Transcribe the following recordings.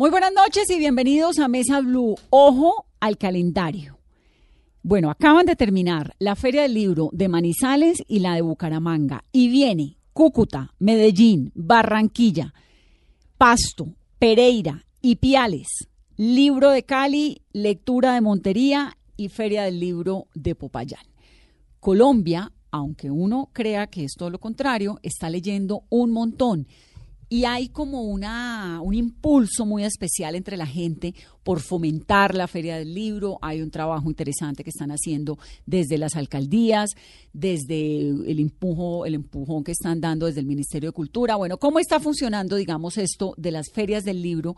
Muy buenas noches y bienvenidos a Mesa Blue. Ojo al calendario. Bueno, acaban de terminar la Feria del Libro de Manizales y la de Bucaramanga. Y viene Cúcuta, Medellín, Barranquilla, Pasto, Pereira y Piales. Libro de Cali, lectura de Montería y Feria del Libro de Popayán. Colombia, aunque uno crea que es todo lo contrario, está leyendo un montón. Y hay como una, un impulso muy especial entre la gente por fomentar la Feria del Libro. Hay un trabajo interesante que están haciendo desde las alcaldías, desde el, empujo, el empujón que están dando desde el Ministerio de Cultura. Bueno, ¿cómo está funcionando, digamos, esto de las ferias del libro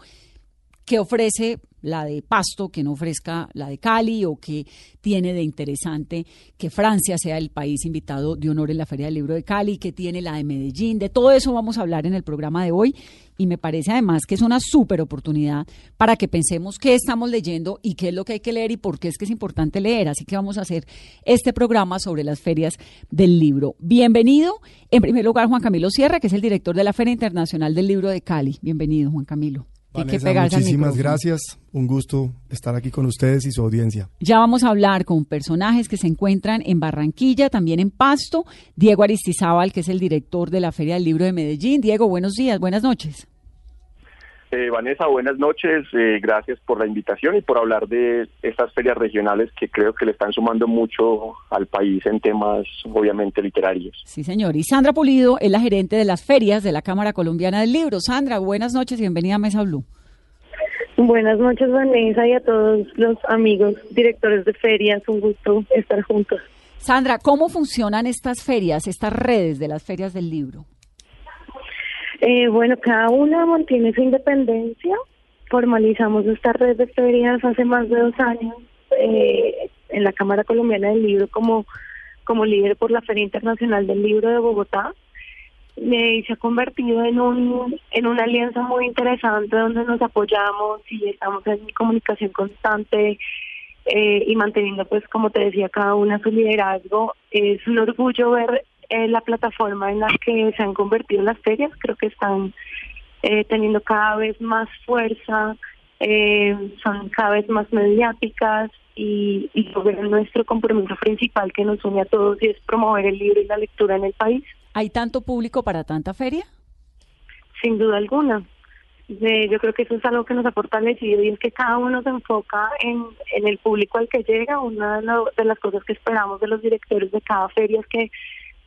que ofrece la de Pasto, que no ofrezca la de Cali, o que tiene de interesante que Francia sea el país invitado de honor en la Feria del Libro de Cali, que tiene la de Medellín. De todo eso vamos a hablar en el programa de hoy y me parece además que es una súper oportunidad para que pensemos qué estamos leyendo y qué es lo que hay que leer y por qué es que es importante leer. Así que vamos a hacer este programa sobre las ferias del libro. Bienvenido, en primer lugar, Juan Camilo Sierra, que es el director de la Feria Internacional del Libro de Cali. Bienvenido, Juan Camilo. Vanessa, muchísimas gracias. Un gusto estar aquí con ustedes y su audiencia. Ya vamos a hablar con personajes que se encuentran en Barranquilla, también en Pasto. Diego Aristizábal, que es el director de la Feria del Libro de Medellín. Diego, buenos días, buenas noches. Eh, Vanessa, buenas noches. Eh, gracias por la invitación y por hablar de estas ferias regionales que creo que le están sumando mucho al país en temas, obviamente, literarios. Sí, señor. Y Sandra Pulido es la gerente de las ferias de la Cámara Colombiana del Libro. Sandra, buenas noches y bienvenida a Mesa Blue. Buenas noches, Vanessa, y a todos los amigos directores de ferias. Un gusto estar juntos. Sandra, ¿cómo funcionan estas ferias, estas redes de las ferias del libro? Eh, bueno, cada una mantiene su independencia. Formalizamos esta red de ferias hace más de dos años eh, en la Cámara Colombiana del Libro como, como líder por la Feria Internacional del Libro de Bogotá. y se ha convertido en, un, en una alianza muy interesante donde nos apoyamos y estamos en comunicación constante eh, y manteniendo, pues, como te decía, cada una su liderazgo. Es un orgullo ver eh, la plataforma en la que se han convertido las ferias. Creo que están eh, teniendo cada vez más fuerza, eh, son cada vez más mediáticas y, y nuestro compromiso principal que nos une a todos y es promover el libro y la lectura en el país. ¿Hay tanto público para tanta feria? Sin duda alguna. yo creo que eso es algo que nos ha fortalecido y es que cada uno se enfoca en, en el público al que llega. Una de las cosas que esperamos de los directores de cada feria es que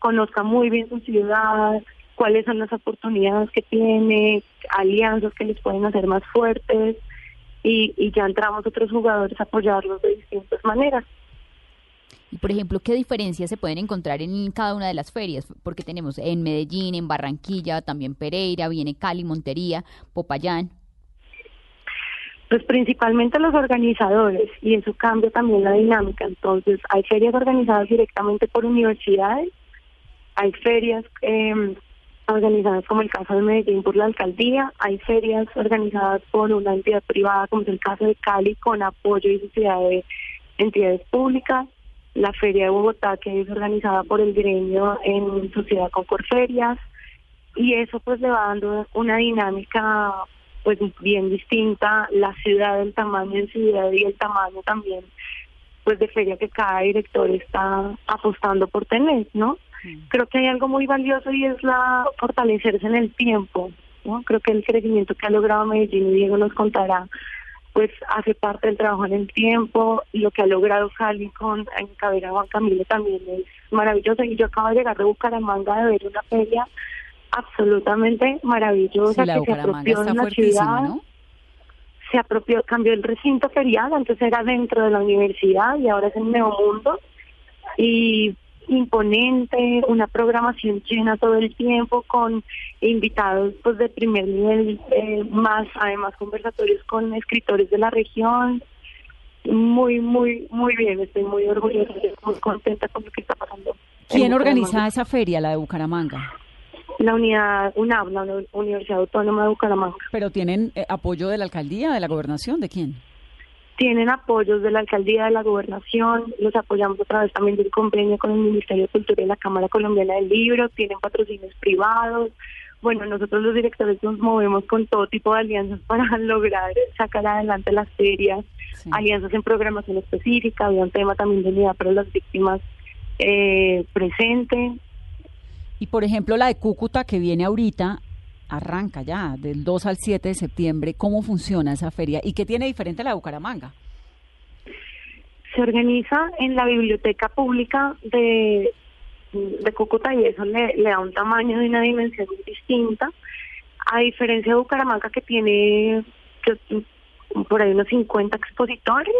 conozca muy bien su ciudad, cuáles son las oportunidades que tiene, alianzas que les pueden hacer más fuertes y, y ya entramos otros jugadores a apoyarlos de distintas maneras. Y por ejemplo, ¿qué diferencias se pueden encontrar en cada una de las ferias? Porque tenemos en Medellín, en Barranquilla, también Pereira, viene Cali, Montería, Popayán. Pues principalmente los organizadores y eso cambia también la dinámica. Entonces, hay ferias organizadas directamente por universidades hay ferias eh, organizadas como el caso de Medellín por la alcaldía, hay ferias organizadas por una entidad privada como es el caso de Cali con apoyo y sociedad de entidades públicas, la feria de Bogotá que es organizada por el gremio en sociedad con Corferias y eso pues le va dando una dinámica pues bien distinta, la ciudad, el tamaño en ciudad y el tamaño también pues de feria que cada director está apostando por tener, ¿no? Creo que hay algo muy valioso y es la fortalecerse en el tiempo. ¿no? Creo que el crecimiento que ha logrado Medellín, y Diego nos contará, pues hace parte del trabajo en el tiempo y lo que ha logrado Cali con en Cabera Juan Camilo también es maravilloso. Y yo acabo de llegar de Bucaramanga de ver una feria absolutamente maravillosa que se apropió en la ciudad. Se apropió, cambió el recinto ferial, antes era dentro de la universidad y ahora es en Nuevo Mundo. Y imponente, una programación llena todo el tiempo con invitados pues de primer nivel, eh, más además conversatorios con escritores de la región. Muy, muy, muy bien, estoy muy orgullosa, muy contenta con lo que está pasando. ¿Quién organiza esa feria, la de Bucaramanga? La unidad UNAB, la Universidad Autónoma de Bucaramanga. ¿Pero tienen eh, apoyo de la alcaldía, de la gobernación, de quién? Tienen apoyos de la alcaldía de la gobernación, los apoyamos a través también del convenio con el Ministerio de Cultura y la Cámara Colombiana del Libro, tienen patrocinios privados. Bueno, nosotros los directores nos movemos con todo tipo de alianzas para lograr sacar adelante las ferias, alianzas en programación específica, había un tema también de unidad para las víctimas eh, presente. Y por ejemplo la de Cúcuta que viene ahorita, arranca ya del 2 al 7 de septiembre. ¿Cómo funciona esa feria y qué tiene diferente la de Bucaramanga? Se organiza en la biblioteca pública de, de Cúcuta y eso le, da un tamaño y una dimensión distinta. A diferencia de Bucaramanga que tiene por ahí unos 50 expositores,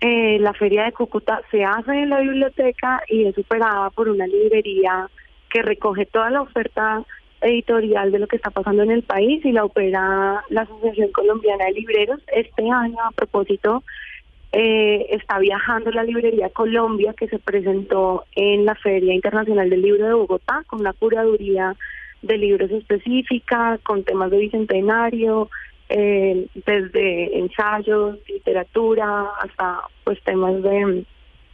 eh, la feria de Cúcuta se hace en la biblioteca y es superada por una librería que recoge toda la oferta editorial de lo que está pasando en el país y la opera la Asociación Colombiana de Libreros. Este año, a propósito, eh, está viajando la librería Colombia que se presentó en la Feria Internacional del Libro de Bogotá con una curaduría de libros específica, con temas de bicentenario, eh, desde ensayos, literatura, hasta pues temas de,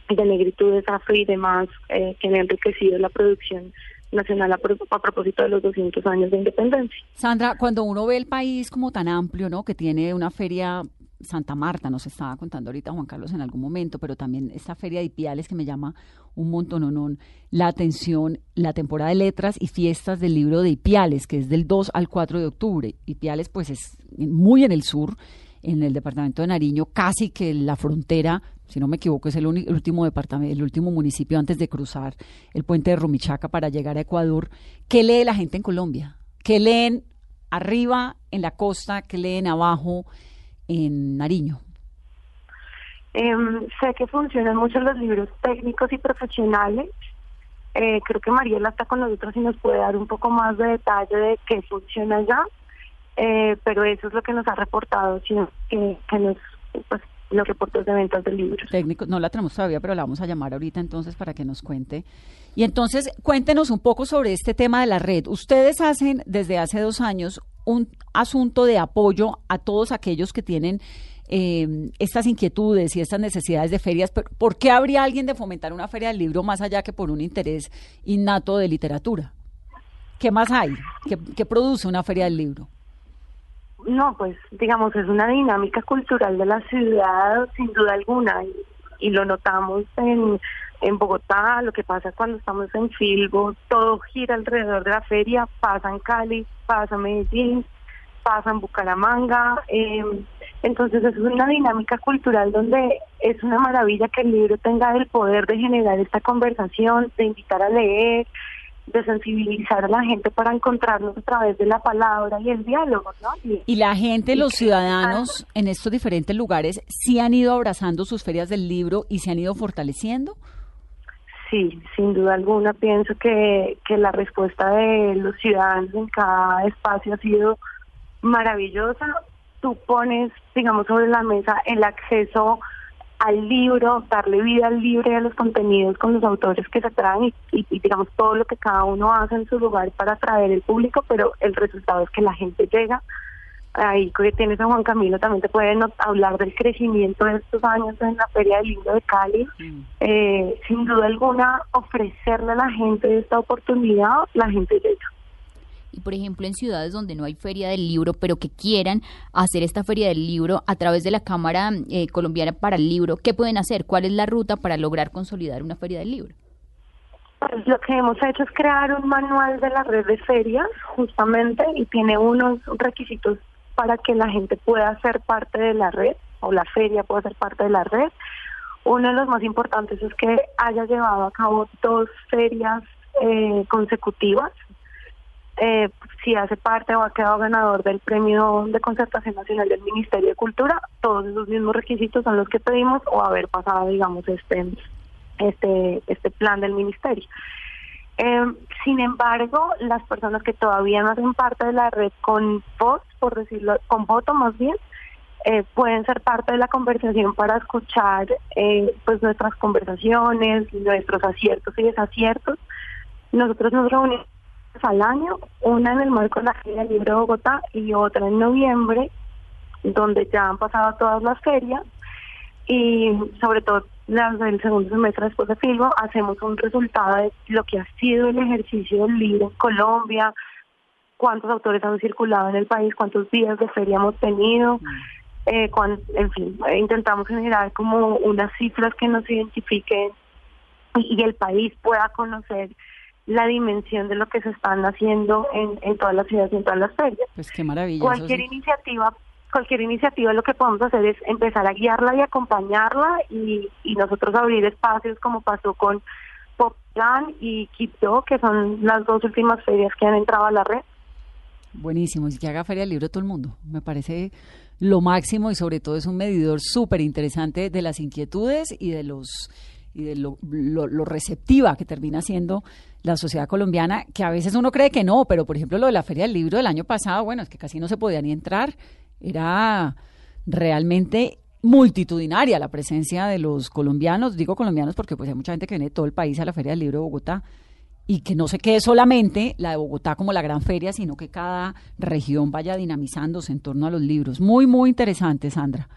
de negritudes afro y demás eh, que han enriquecido la producción nacional a, propósito de los 200 años de independencia. Sandra, cuando uno ve el país como tan amplio, ¿no? Que tiene una feria Santa Marta, nos estaba contando ahorita Juan Carlos en algún momento, pero también esta feria de Ipiales que me llama un montón la atención, la temporada de letras y fiestas del libro de Ipiales, que es del 2 al 4 de octubre. Ipiales pues es muy en el sur, en el departamento de Nariño, casi que la frontera si no me equivoco, es el, último departamento, el último municipio antes de cruzar el puente de Rumichaca para llegar a Ecuador. ¿Qué lee la gente en Colombia? ¿Qué leen arriba en la costa? ¿Qué leen abajo en Nariño? Em, sé que funcionan mucho los libros técnicos y profesionales. Eh, creo que Mariela está con nosotros y nos puede dar un poco más de detalle de qué funciona allá. Eh, pero eso es lo que nos ha reportado, que, que nos pues, los reportes de ventas del libro. Técnico, no la tenemos todavía, pero la vamos a llamar ahorita entonces para que nos cuente. Y entonces cuéntenos un poco sobre este tema de la red. Ustedes hacen desde hace dos años un asunto de apoyo a todos aquellos que tienen eh, estas inquietudes y estas necesidades de ferias. ¿Por qué habría alguien de fomentar una feria del libro más allá que por un interés innato de literatura? ¿Qué más hay? qué produce una feria del libro? No, pues digamos, es una dinámica cultural de la ciudad, sin duda alguna, y, lo notamos en, en Bogotá, lo que pasa cuando estamos en Filbo, todo gira alrededor de la feria, pasa en Cali, pasa en Medellín, pasa en Bucaramanga, em, entonces es una dinámica cultural donde es una maravilla que el libro tenga el poder de generar esta conversación, de invitar a leer, de sensibilizar a la gente para encontrarnos a través de la palabra y el diálogo, ¿no? Y, la gente, los ciudadanos en estos diferentes lugares, ¿sí han ido abrazando sus ferias del libro y se han ido fortaleciendo? Sí, sin duda alguna pienso que, que la respuesta de los ciudadanos en cada espacio ha sido maravillosa. Tú pones, digamos, sobre la mesa el acceso al libro, darle vida al libro y a los contenidos con los autores que se traen y, digamos todo lo que cada uno hace en su lugar para atraer el público, pero el resultado es que la gente llega. Ahí que tienes a Juan Camilo también te pueden hablar del crecimiento de estos años en la Feria del Libro de Cali. Mm. Eh, sin duda alguna, ofrecerle a la gente esta oportunidad, la gente llega y por ejemplo en ciudades donde no hay feria del libro, pero que quieran hacer esta feria del libro a través de la Cámara eh, Colombiana para el Libro, ¿qué pueden hacer? ¿Cuál es la ruta para lograr consolidar una feria del libro? Pues lo que hemos hecho es crear un manual de la red de ferias, justamente, y tiene unos requisitos para que la gente pueda ser parte de la red, o la feria pueda ser parte de la red. Uno de los más importantes es que haya llevado a cabo dos ferias eh, consecutivas eh, si hace parte o ha quedado ganador del premio de concertación nacional del Ministerio de Cultura, todos esos mismos requisitos son los que pedimos o haber pasado, digamos, este este, este plan del ministerio. Eh, sin embargo, las personas que todavía no hacen parte de la red con voz, por decirlo, con voto más bien, eh, pueden ser parte de la conversación para escuchar eh, pues nuestras conversaciones, nuestros aciertos y desaciertos. Nosotros nos reunimos al año, una en el marco de la Feria del Libro de Bogotá y otra en noviembre, donde ya han pasado todas las ferias y sobre todo las del segundo semestre después de Filbo, hacemos un resultado de lo que ha sido el ejercicio del libro en Colombia, cuántos autores han circulado en el país, cuántos días de feria hemos tenido, mm. eh, en fin, intentamos generar como unas cifras que nos identifiquen y, el país pueda conocer la dimensión de lo que se están haciendo en, en todas las ciudades y en todas las ferias. Pues qué maravilla. Cualquier iniciativa cualquier iniciativa lo que podemos hacer es empezar a guiarla y acompañarla y, nosotros abrir espacios como pasó con Poplan y Quito, que son las dos últimas ferias que han entrado a la red. Buenísimo, y que haga Feria del Libro todo el mundo. Me parece lo máximo y sobre todo es un medidor súper interesante de las inquietudes y de los y de lo, lo, receptiva que termina siendo la sociedad colombiana, que a veces uno cree que no, pero por ejemplo lo de la Feria del Libro del año pasado, bueno, es que casi no se podía ni entrar era realmente multitudinaria la presencia de los colombianos, digo colombianos porque pues hay mucha gente que viene de todo el país a la Feria del Libro de Bogotá y que no se quede solamente la de Bogotá como la gran feria, sino que cada región vaya dinamizándose en torno a los libros. Muy, muy interesante, Sandra.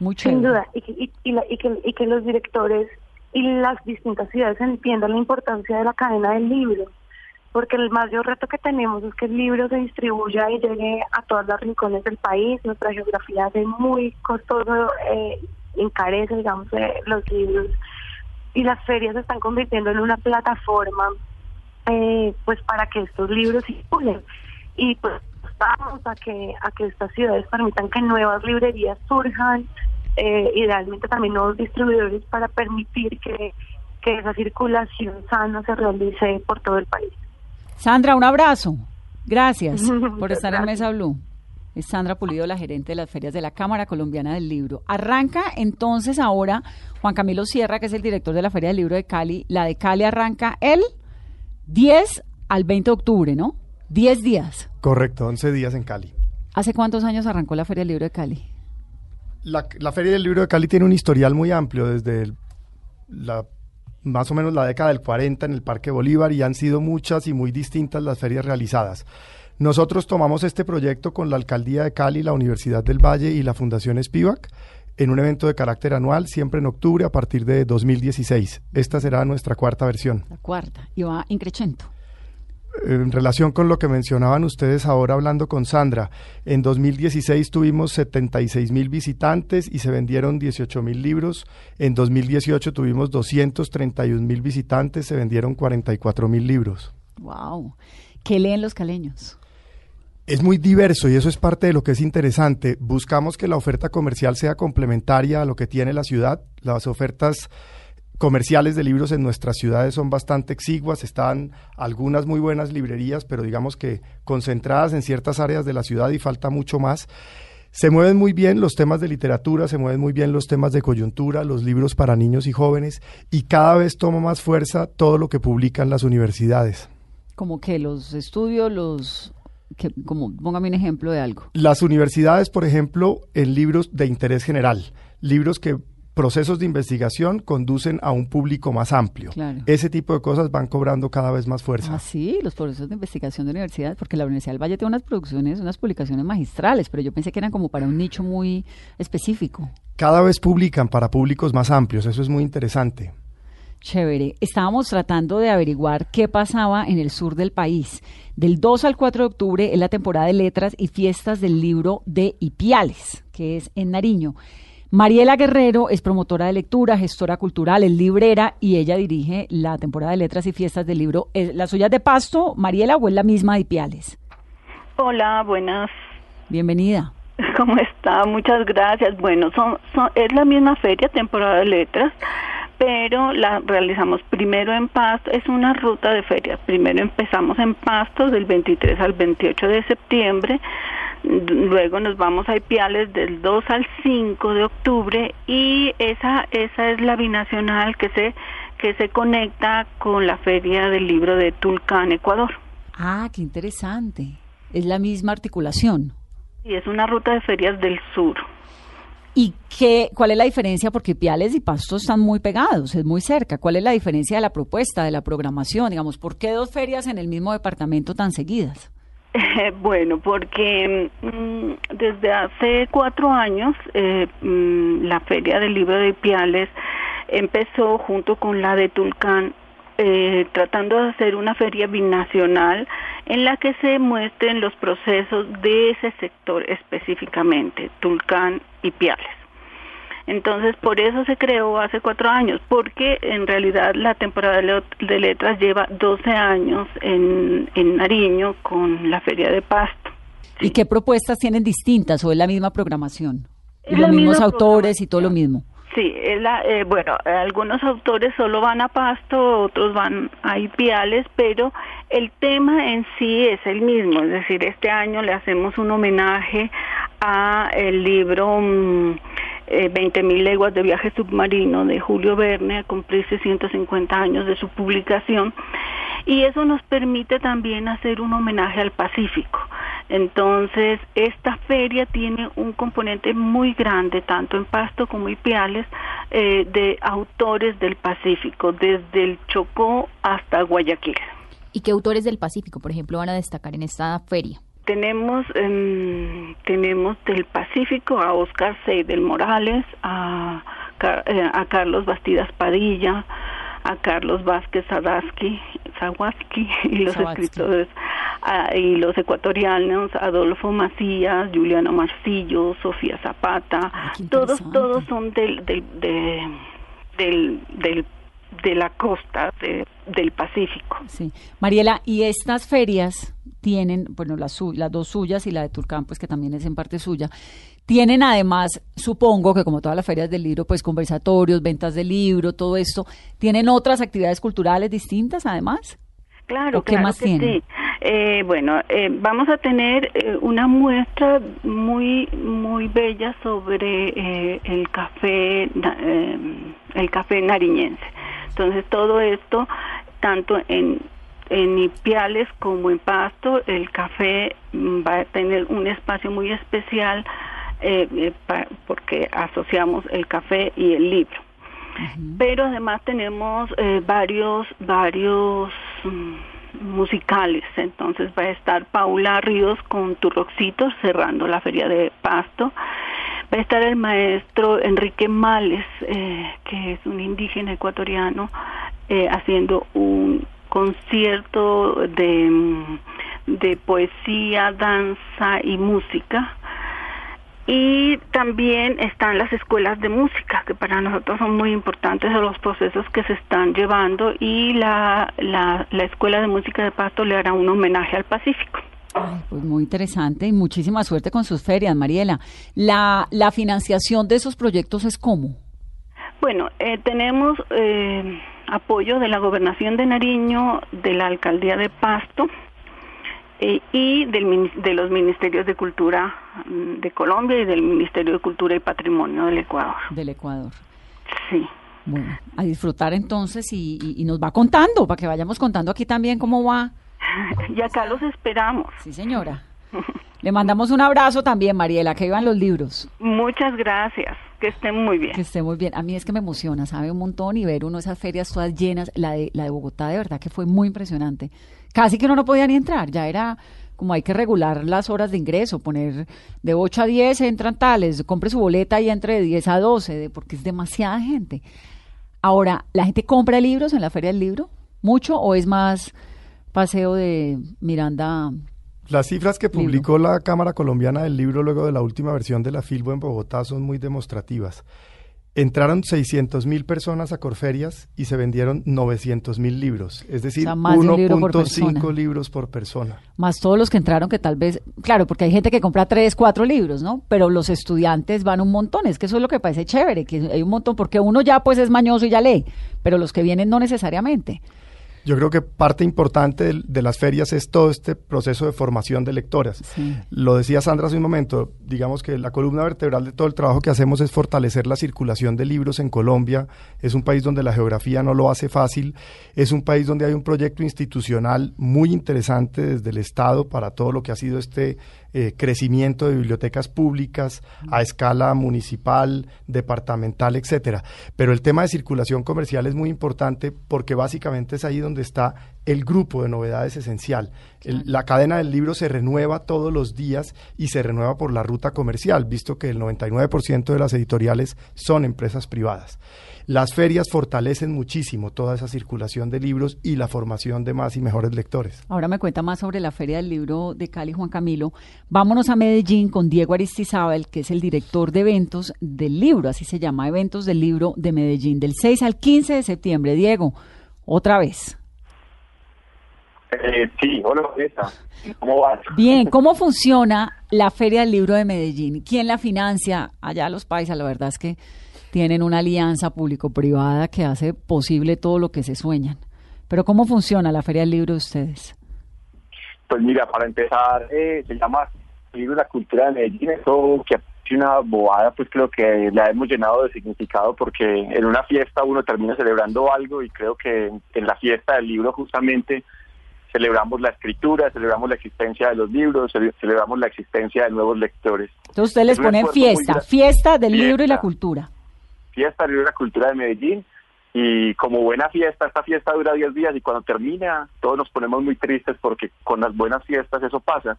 Muy Sin duda, y, y, y, que, y que los directores y las distintas ciudades entiendan la importancia de la cadena del libro porque el mayor reto que tenemos es que el libro se distribuya y llegue a todos los rincones del país. Nuestra geografía es muy costoso, eh, encarece, digamos, eh, los libros. Y las ferias se están convirtiendo en una plataforma eh, pues para que estos libros circulen. Y pues vamos a que, a que estas ciudades permitan que nuevas librerías surjan, eh, idealmente también nuevos distribuidores para permitir que, que esa circulación sana se realice por todo el país. Sandra, un abrazo. Gracias por estar en Mesa Blue. Es Sandra Pulido, la gerente de las ferias de la Cámara Colombiana del Libro. Arranca entonces ahora Juan Camilo Sierra, que es el director de la Feria del Libro de Cali. La de Cali arranca el 10 al 20 de octubre, ¿no? 10 días. Correcto, 11 días en Cali. ¿Hace cuántos años arrancó la Feria del Libro de Cali? La, Feria del Libro de Cali tiene un historial muy amplio desde la más o menos la década del 40 en el Parque Bolívar y han sido muchas y muy distintas las ferias realizadas. Nosotros tomamos este proyecto con la Alcaldía de Cali, la Universidad del Valle y la Fundación Spivak en un evento de carácter anual, siempre en octubre a partir de 2016. Esta será nuestra cuarta versión. La cuarta, y va increciendo en relación con lo que mencionaban ustedes ahora hablando con Sandra, en 2016 tuvimos 76 mil visitantes y se vendieron 18 mil libros. En 2018 tuvimos 231 mil visitantes, se vendieron 44 mil libros. ¡Wow! ¿Qué leen los caleños? Es muy diverso y eso es parte de lo que es interesante. Buscamos que la oferta comercial sea complementaria a lo que tiene la ciudad. Las ofertas comerciales de libros en nuestras ciudades son bastante exiguas, están algunas muy buenas librerías, pero digamos que concentradas en ciertas áreas de la ciudad y falta mucho más. Se mueven muy bien los temas de literatura, se mueven muy bien los temas de coyuntura, los libros para niños y jóvenes, y cada vez toma más fuerza todo lo que publican las universidades. Como que los estudios, los que, como póngame un ejemplo de algo. Las universidades, por ejemplo, en libros de interés general, libros que procesos de investigación conducen a un público más amplio. Ese tipo de cosas van cobrando cada vez más fuerza. Ah, sí, los procesos de investigación de universidades, porque la Universidad del Valle tiene unas producciones, unas publicaciones magistrales, pero yo pensé que eran como para un nicho muy específico. Cada vez publican para públicos más amplios, eso es muy interesante. Chévere. Estábamos tratando de averiguar qué pasaba en el sur del país. Del 2 al 4 de octubre es la temporada de letras y fiestas del libro de Ipiales, que es en Nariño. Mariela Guerrero es promotora de lectura, gestora cultural, es librera y ella dirige la temporada de letras y fiestas del libro. ¿La suya es de Pasto, Mariela, o es la misma de Ipiales? Hola, buenas. Bienvenida. ¿Cómo está? Muchas gracias. Bueno, son, es la misma feria, temporada de letras, pero la realizamos primero en Pasto, es una ruta de feria. Primero empezamos en Pasto del 23 al 28 de septiembre, luego nos vamos a Ipiales del 2 al 5 de octubre y esa esa es la binacional que se que se conecta con la Feria del Libro de Tulcán, Ecuador. Ah, qué interesante. Es la misma articulación. Y es una ruta de ferias del sur. ¿Y qué, cuál es la diferencia? Porque Piales y Pasto están muy pegados, es muy cerca. ¿Cuál es la diferencia de la propuesta, de la programación? Digamos, ¿por qué dos ferias en el mismo departamento tan seguidas? bueno, porque mm, desde hace cuatro años eh, mm, la Feria del Libro de Piales empezó junto con la de Tulcán eh, tratando de hacer una feria binacional en la que se muestren los procesos de ese sector específicamente, Tulcán y Piales. Entonces, por eso se creó hace cuatro años, porque en realidad la temporada de letras lleva 12 años en, en Nariño con la Feria de Pasto. ¿Y qué propuestas tienen distintas o es la misma programación? los mismos autores y todo lo mismo. Sí, eh, bueno, algunos autores solo van a Pasto, otros van a Ipiales, pero el tema en sí es el mismo, es decir, este año le hacemos un homenaje a el libro mm, eh, 20.000 leguas de viaje submarino de Julio Verne a cumplirse 150 años de su publicación y eso nos permite también hacer un homenaje al Pacífico. Entonces, esta feria tiene un componente muy grande, tanto en Pasto como en Piales, eh, de autores del Pacífico, desde el Chocó hasta Guayaquil. ¿Y qué autores del Pacífico, por ejemplo, van a destacar en esta feria? Tenemos, em, tenemos del Pacífico a Oscar Seidel Morales, a, eh, a Carlos Bastidas Padilla, a Carlos Vázquez Sadaski, Zawaski y los escritores y los ecuatorianos Adolfo Macías, Juliano Marcillo, Sofía Zapata, todos todos son del del, del, del de la costa del Pacífico. Sí. Mariela, ¿y estas ferias tienen, bueno, las, las dos suyas y la de Turcán, pues que también es en parte suya, tienen además, supongo que como todas las ferias del libro, pues conversatorios, ventas de libro, todo esto, ¿tienen otras actividades culturales distintas además? Claro, ¿Qué más que sí. Eh, bueno, eh, vamos a tener eh, una muestra muy muy bella sobre el café el café nariñense. Entonces todo esto tanto en en Ipiales como en Pasto el café mm, va a tener un espacio muy especial eh, eh porque asociamos el café y el libro. Pero además tenemos eh, varios, varios mm, musicales. Entonces va a estar Paula Ríos con Turroxitos cerrando la feria de Pasto. Va a estar el maestro Enrique Males, eh, que es un indígena ecuatoriano, haciendo un concierto de, mm, de poesía, danza y música y también están las escuelas de música, que para nosotros son muy importantes de los procesos que se están llevando y la, la, la Escuela de Música de Pasto le hará un homenaje al Pacífico. Pues muy interesante y muchísima suerte con sus ferias, Mariela. ¿La, la financiación de esos proyectos es cómo? Bueno, eh, tenemos eh, apoyo de la Gobernación de Nariño, de la Alcaldía de Pasto, eh, y del, de los ministerios de cultura mm, de Colombia y del Ministerio de Cultura y Patrimonio del Ecuador. Del Ecuador. Sí. Bueno, a disfrutar entonces y, y, nos va contando, para que vayamos contando aquí también cómo va. Y acá los esperamos. Sí, señora. Le mandamos un abrazo también, Mariela, que iban los libros. Muchas gracias, que estén muy bien. Que estén muy bien. A mí es que me emociona, sabe un montón y ver uno esas ferias todas llenas, la de, la de Bogotá de verdad que fue muy impresionante casi que uno no podía ni entrar, ya era como hay que regular las horas de ingreso, poner de 8 a 10 entran tales, compre su boleta y entre de 10 a 12, porque es demasiada gente. Ahora, ¿la gente compra libros en la Feria del Libro? ¿Mucho o es más paseo de Miranda? Las cifras que publicó la Cámara Colombiana del Libro luego de la última versión de la Filbo en Bogotá son muy demostrativas. Entraron 600 mil personas a Corferias y se vendieron 900 mil libros, es decir, 1.5 libros por persona. Más todos los que entraron que tal vez, claro, porque hay gente que compra 3, 4 libros, ¿no? Pero los estudiantes van un montón, es que eso es lo que parece chévere, que hay un montón, porque uno ya pues es mañoso y ya lee, pero los que vienen no necesariamente. Yo creo que parte importante de, de las ferias es todo este proceso de formación de lectoras. Sí. Lo decía Sandra hace un momento, digamos que la columna vertebral de todo el trabajo que hacemos es fortalecer la circulación de libros en Colombia. Es un país donde la geografía no lo hace fácil, es un país donde hay un proyecto institucional muy interesante desde el Estado para todo lo que ha sido este eh, crecimiento de bibliotecas públicas a escala municipal, departamental, etcétera. Pero el tema de circulación comercial es muy importante porque básicamente es ahí donde está el grupo de novedades esencial. El- la cadena del libro se renueva todos los días y se renueva por la ruta comercial, visto que el 99% de las editoriales son empresas privadas. Las ferias fortalecen muchísimo toda esa circulación de libros y la formación de más y mejores lectores. Ahora me cuenta más sobre la Feria del Libro de Cali, Juan Camilo. Vámonos a Medellín con Diego Aristizábal, que es el director de eventos del libro, así se llama, Eventos del Libro de Medellín, del 6 al 15 de septiembre. Diego, otra vez. Eh, sí, hola, Vanessa. ¿Cómo vas? Bien, ¿cómo funciona la Feria del Libro de Medellín? ¿Quién la financia? Allá los países, la verdad es que tienen una alianza público-privada que hace posible todo lo que se sueñan. Pero ¿cómo funciona la Feria del Libro de ustedes? Pues mira, para empezar, eh, se llama Libro de la Cultura de Medellín. Eso que es una bobada, pues creo que la hemos llenado de significado porque en una fiesta uno termina celebrando algo y creo que en la fiesta del libro justamente celebramos la escritura, celebramos la existencia de los libros, cele- celebramos la existencia de nuevos lectores. Entonces ustedes les ponen fiesta, fiesta del libro y la cultura. fiesta del libro de la cultura de Medellín y como buena fiesta, esta fiesta dura 10 días y cuando termina todos nos ponemos muy tristes porque con las buenas fiestas eso pasa,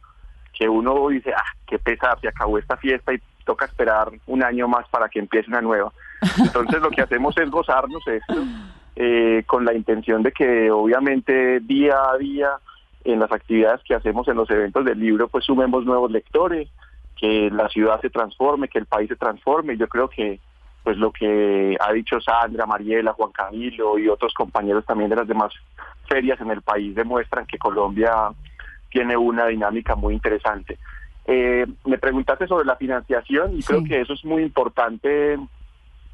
que uno dice, ah, qué pesar, se acabó esta fiesta y toca esperar un año más para que empiece una nueva. Entonces lo que hacemos es gozarnos esto eh, con la intención de que obviamente día a día en las actividades que hacemos en los eventos del libro pues sumemos nuevos lectores, que la ciudad se transforme, que el país se transforme. Yo creo que pues lo que ha dicho Sandra, Mariela, Juan Camilo y otros compañeros también de las demás ferias en el país demuestran que Colombia tiene una dinámica muy interesante. Eh, me preguntaste sobre la financiación y Sí. creo que eso es muy importante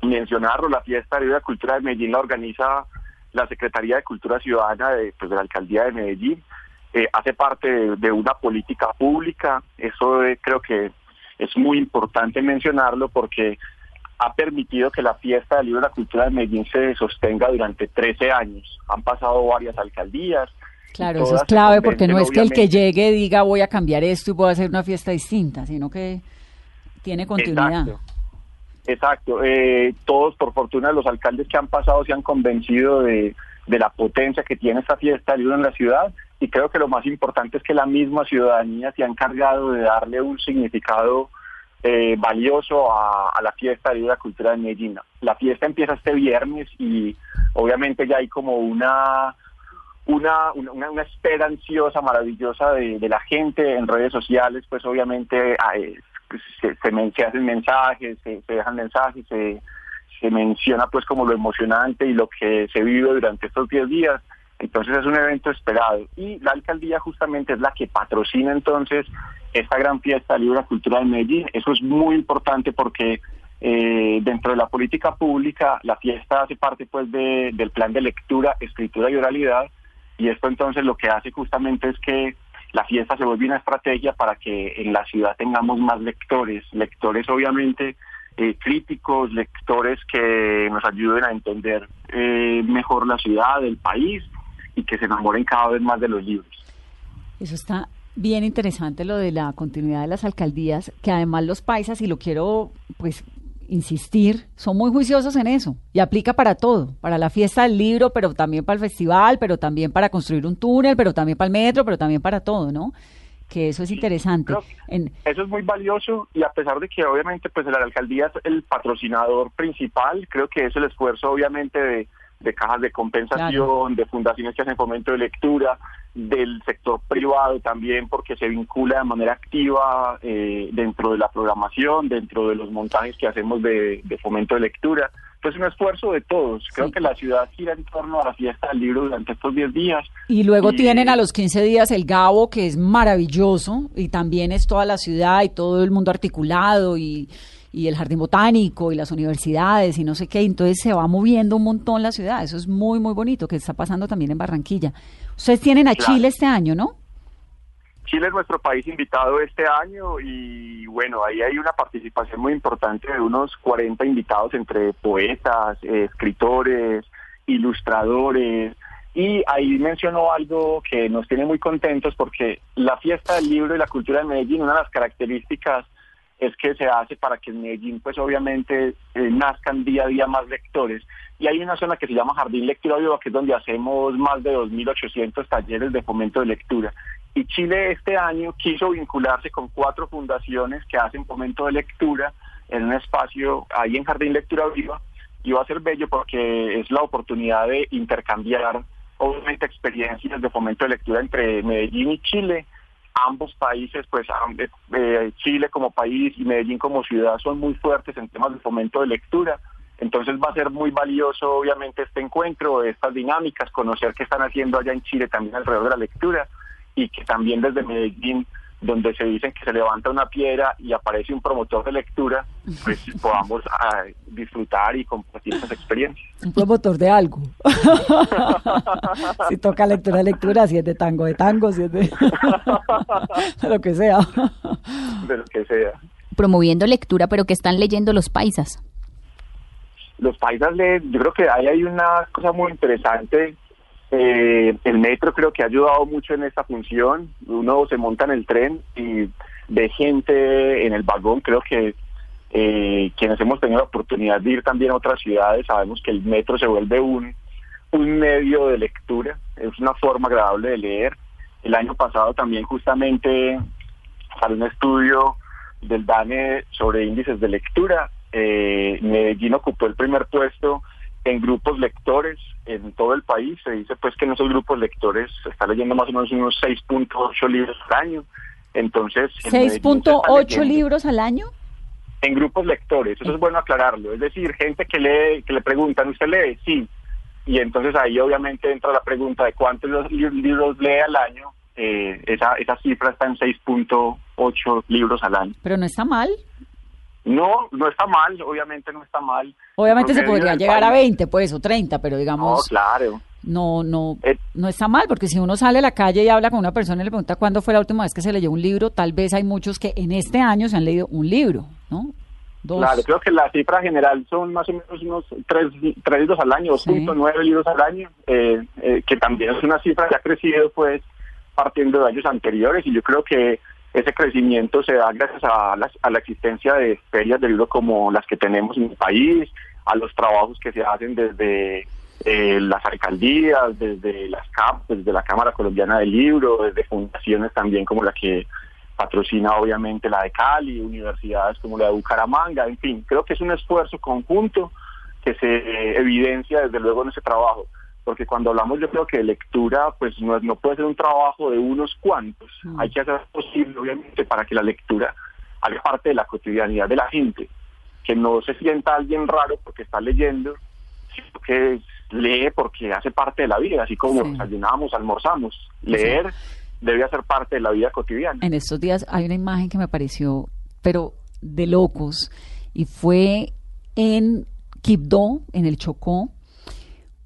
mencionarlo. La fiesta de la cultura de Medellín la organiza la Secretaría de Cultura Ciudadana de, pues, de la Alcaldía de Medellín. Eh, hace parte de, de una política pública. Eso eh, creo que es muy importante mencionarlo porque ha permitido que la fiesta del libro de la cultura de Medellín se sostenga durante 13 años. Han pasado varias alcaldías. Claro, eso es clave porque no es que el que llegue diga voy a cambiar esto y voy a hacer una fiesta distinta, sino que tiene continuidad. Exacto. Exacto. Eh, todos, por fortuna, los alcaldes que han pasado se han convencido de, de la potencia que tiene esta fiesta del libro en la ciudad y creo que lo más importante es que la misma ciudadanía se ha encargado de darle un significado eh, valioso a, a la fiesta de la cultura de Medellín. La fiesta empieza este viernes y obviamente ya hay como una una, una, una espera ansiosa, maravillosa de, de la gente en redes sociales, pues obviamente ah, eh, se, se, men- se hacen mensajes, se, dejan mensajes, se, menciona pues como lo emocionante y lo que se vive durante estos 10 días. Entonces es un evento esperado. Y la alcaldía justamente es la que patrocina entonces esta gran fiesta del libro de cultura de Medellín. Eso es muy importante porque eh, dentro de la política pública la fiesta hace parte pues de, del plan de lectura, escritura y oralidad y esto entonces lo que hace justamente es que la fiesta se vuelve una estrategia para que en la ciudad tengamos más lectores, lectores obviamente eh, críticos, lectores que nos ayuden a entender eh, mejor la ciudad, el país y que se enamoren cada vez más de los libros. Eso está bien interesante lo de la continuidad de las alcaldías, que además los paisas, y lo quiero pues insistir, son muy juiciosos en eso y aplica para todo, para la fiesta del libro, pero también para el festival, pero también para construir un túnel, pero también para el metro, pero también para todo, ¿no? Que eso es interesante. En, Eso es muy valioso y a pesar de que obviamente pues la alcaldía es el patrocinador principal, creo que es el esfuerzo obviamente de, de cajas de compensación, de fundaciones que hacen fomento de lectura, del sector privado también porque se vincula de manera activa eh, dentro de la programación, dentro de los montajes que hacemos de, de fomento de lectura. Entonces un esfuerzo de todos. Creo Sí. que la ciudad gira en torno a la fiesta del libro durante estos 10 días. y luego Y- tienen a los 15 días el Gabo, que es maravilloso, y también es toda la ciudad y todo el mundo articulado y, y el jardín botánico y las universidades y no sé qué, entonces se va moviendo un montón la ciudad, eso es muy, muy bonito, que está pasando también en Barranquilla. Ustedes tienen a Chile este año, ¿no? Chile es nuestro país invitado este año y bueno, ahí hay una participación muy importante de unos 40 invitados entre poetas, escritores, ilustradores, y ahí mencionó algo que nos tiene muy contentos porque la fiesta del libro y la cultura de Medellín, una de las características es que se hace para que en Medellín, pues obviamente, eh, nazcan día a día más lectores. Y hay una zona que se llama Jardín Lectura Viva, que es donde hacemos más de 2.800 talleres de fomento de lectura. Y Chile este año quiso vincularse con cuatro fundaciones que hacen fomento de lectura en un espacio ahí en Jardín Lectura Viva. Y va a ser bello porque es la oportunidad de intercambiar obviamente experiencias de fomento de lectura entre Medellín y Chile. Ambos países, pues eh, Chile como país y Medellín como ciudad son muy fuertes en temas de fomento de lectura. Entonces va a ser muy valioso, obviamente, este encuentro, estas dinámicas, conocer qué están haciendo allá en Chile también alrededor de la lectura y que también desde Medellín donde se dicen que se levanta una piedra y aparece un promotor de lectura, pues podamos ah, disfrutar y compartir esas experiencias. Un promotor de algo. si toca lectura de lectura, si es de tango de tango, si es de, de lo que sea. De lo que sea. Promoviendo lectura, pero que están leyendo los paisas. Los paisas leen, yo creo que ahí hay una cosa muy interesante eh, el metro creo que ha ayudado mucho en esta función. Uno se monta en el tren y ve gente en el vagón. Creo que eh, quienes hemos tenido la oportunidad de ir también a otras ciudades sabemos que el metro se vuelve un, un medio de lectura. Es una forma agradable de leer. El año pasado también justamente salió un estudio del DANE sobre índices de lectura. Eh, Medellín ocupó el primer puesto en grupos lectores en todo el país. Se dice pues que en esos grupos lectores se está leyendo más o menos unos 6.8 libros al año. Entonces... ¿6.8 libros al año? En grupos lectores, eso es bueno aclararlo. Es decir, gente que lee, que le preguntan, ¿usted lee? Sí. Y entonces ahí obviamente entra la pregunta de cuántos libros lee al año. Eh, esa, esa cifra está en 6.8 libros al año. Pero no está mal. No, no está mal, obviamente no está mal. Obviamente se podría llegar a 20, pues, o 30, pero digamos... No, claro. No, no, eh, no está mal, porque si uno sale a la calle y habla con una persona y le pregunta cuándo fue la última vez que se leyó un libro, tal vez hay muchos que en este año se han leído un libro, ¿no? Claro, creo que la cifra general son más o menos unos tres, tres libros al año, 2.9 libros al año, eh, eh, que también es una cifra que ha crecido pues partiendo de años anteriores y yo creo que ese crecimiento se da gracias a la, a la existencia de ferias de libro como las que tenemos en el país, a los trabajos que se hacen desde eh, las alcaldías, desde las CAP, desde la Cámara Colombiana del Libro, desde fundaciones también como la que patrocina obviamente la de Cali, universidades como la de Bucaramanga, en fin, creo que es un esfuerzo conjunto que se evidencia desde luego en ese trabajo porque cuando hablamos yo creo que lectura pues no, no puede ser un trabajo de unos cuantos, mm. hay que hacer posible obviamente para que la lectura haga parte de la cotidianidad de la gente, que no se sienta alguien raro porque está leyendo, sino que lee porque hace parte de la vida, así como desayunamos, almorzamos, leer debe hacer parte de la vida cotidiana. En estos días hay una imagen que me pareció, pero de locos, y fue en Quibdó, en el Chocó,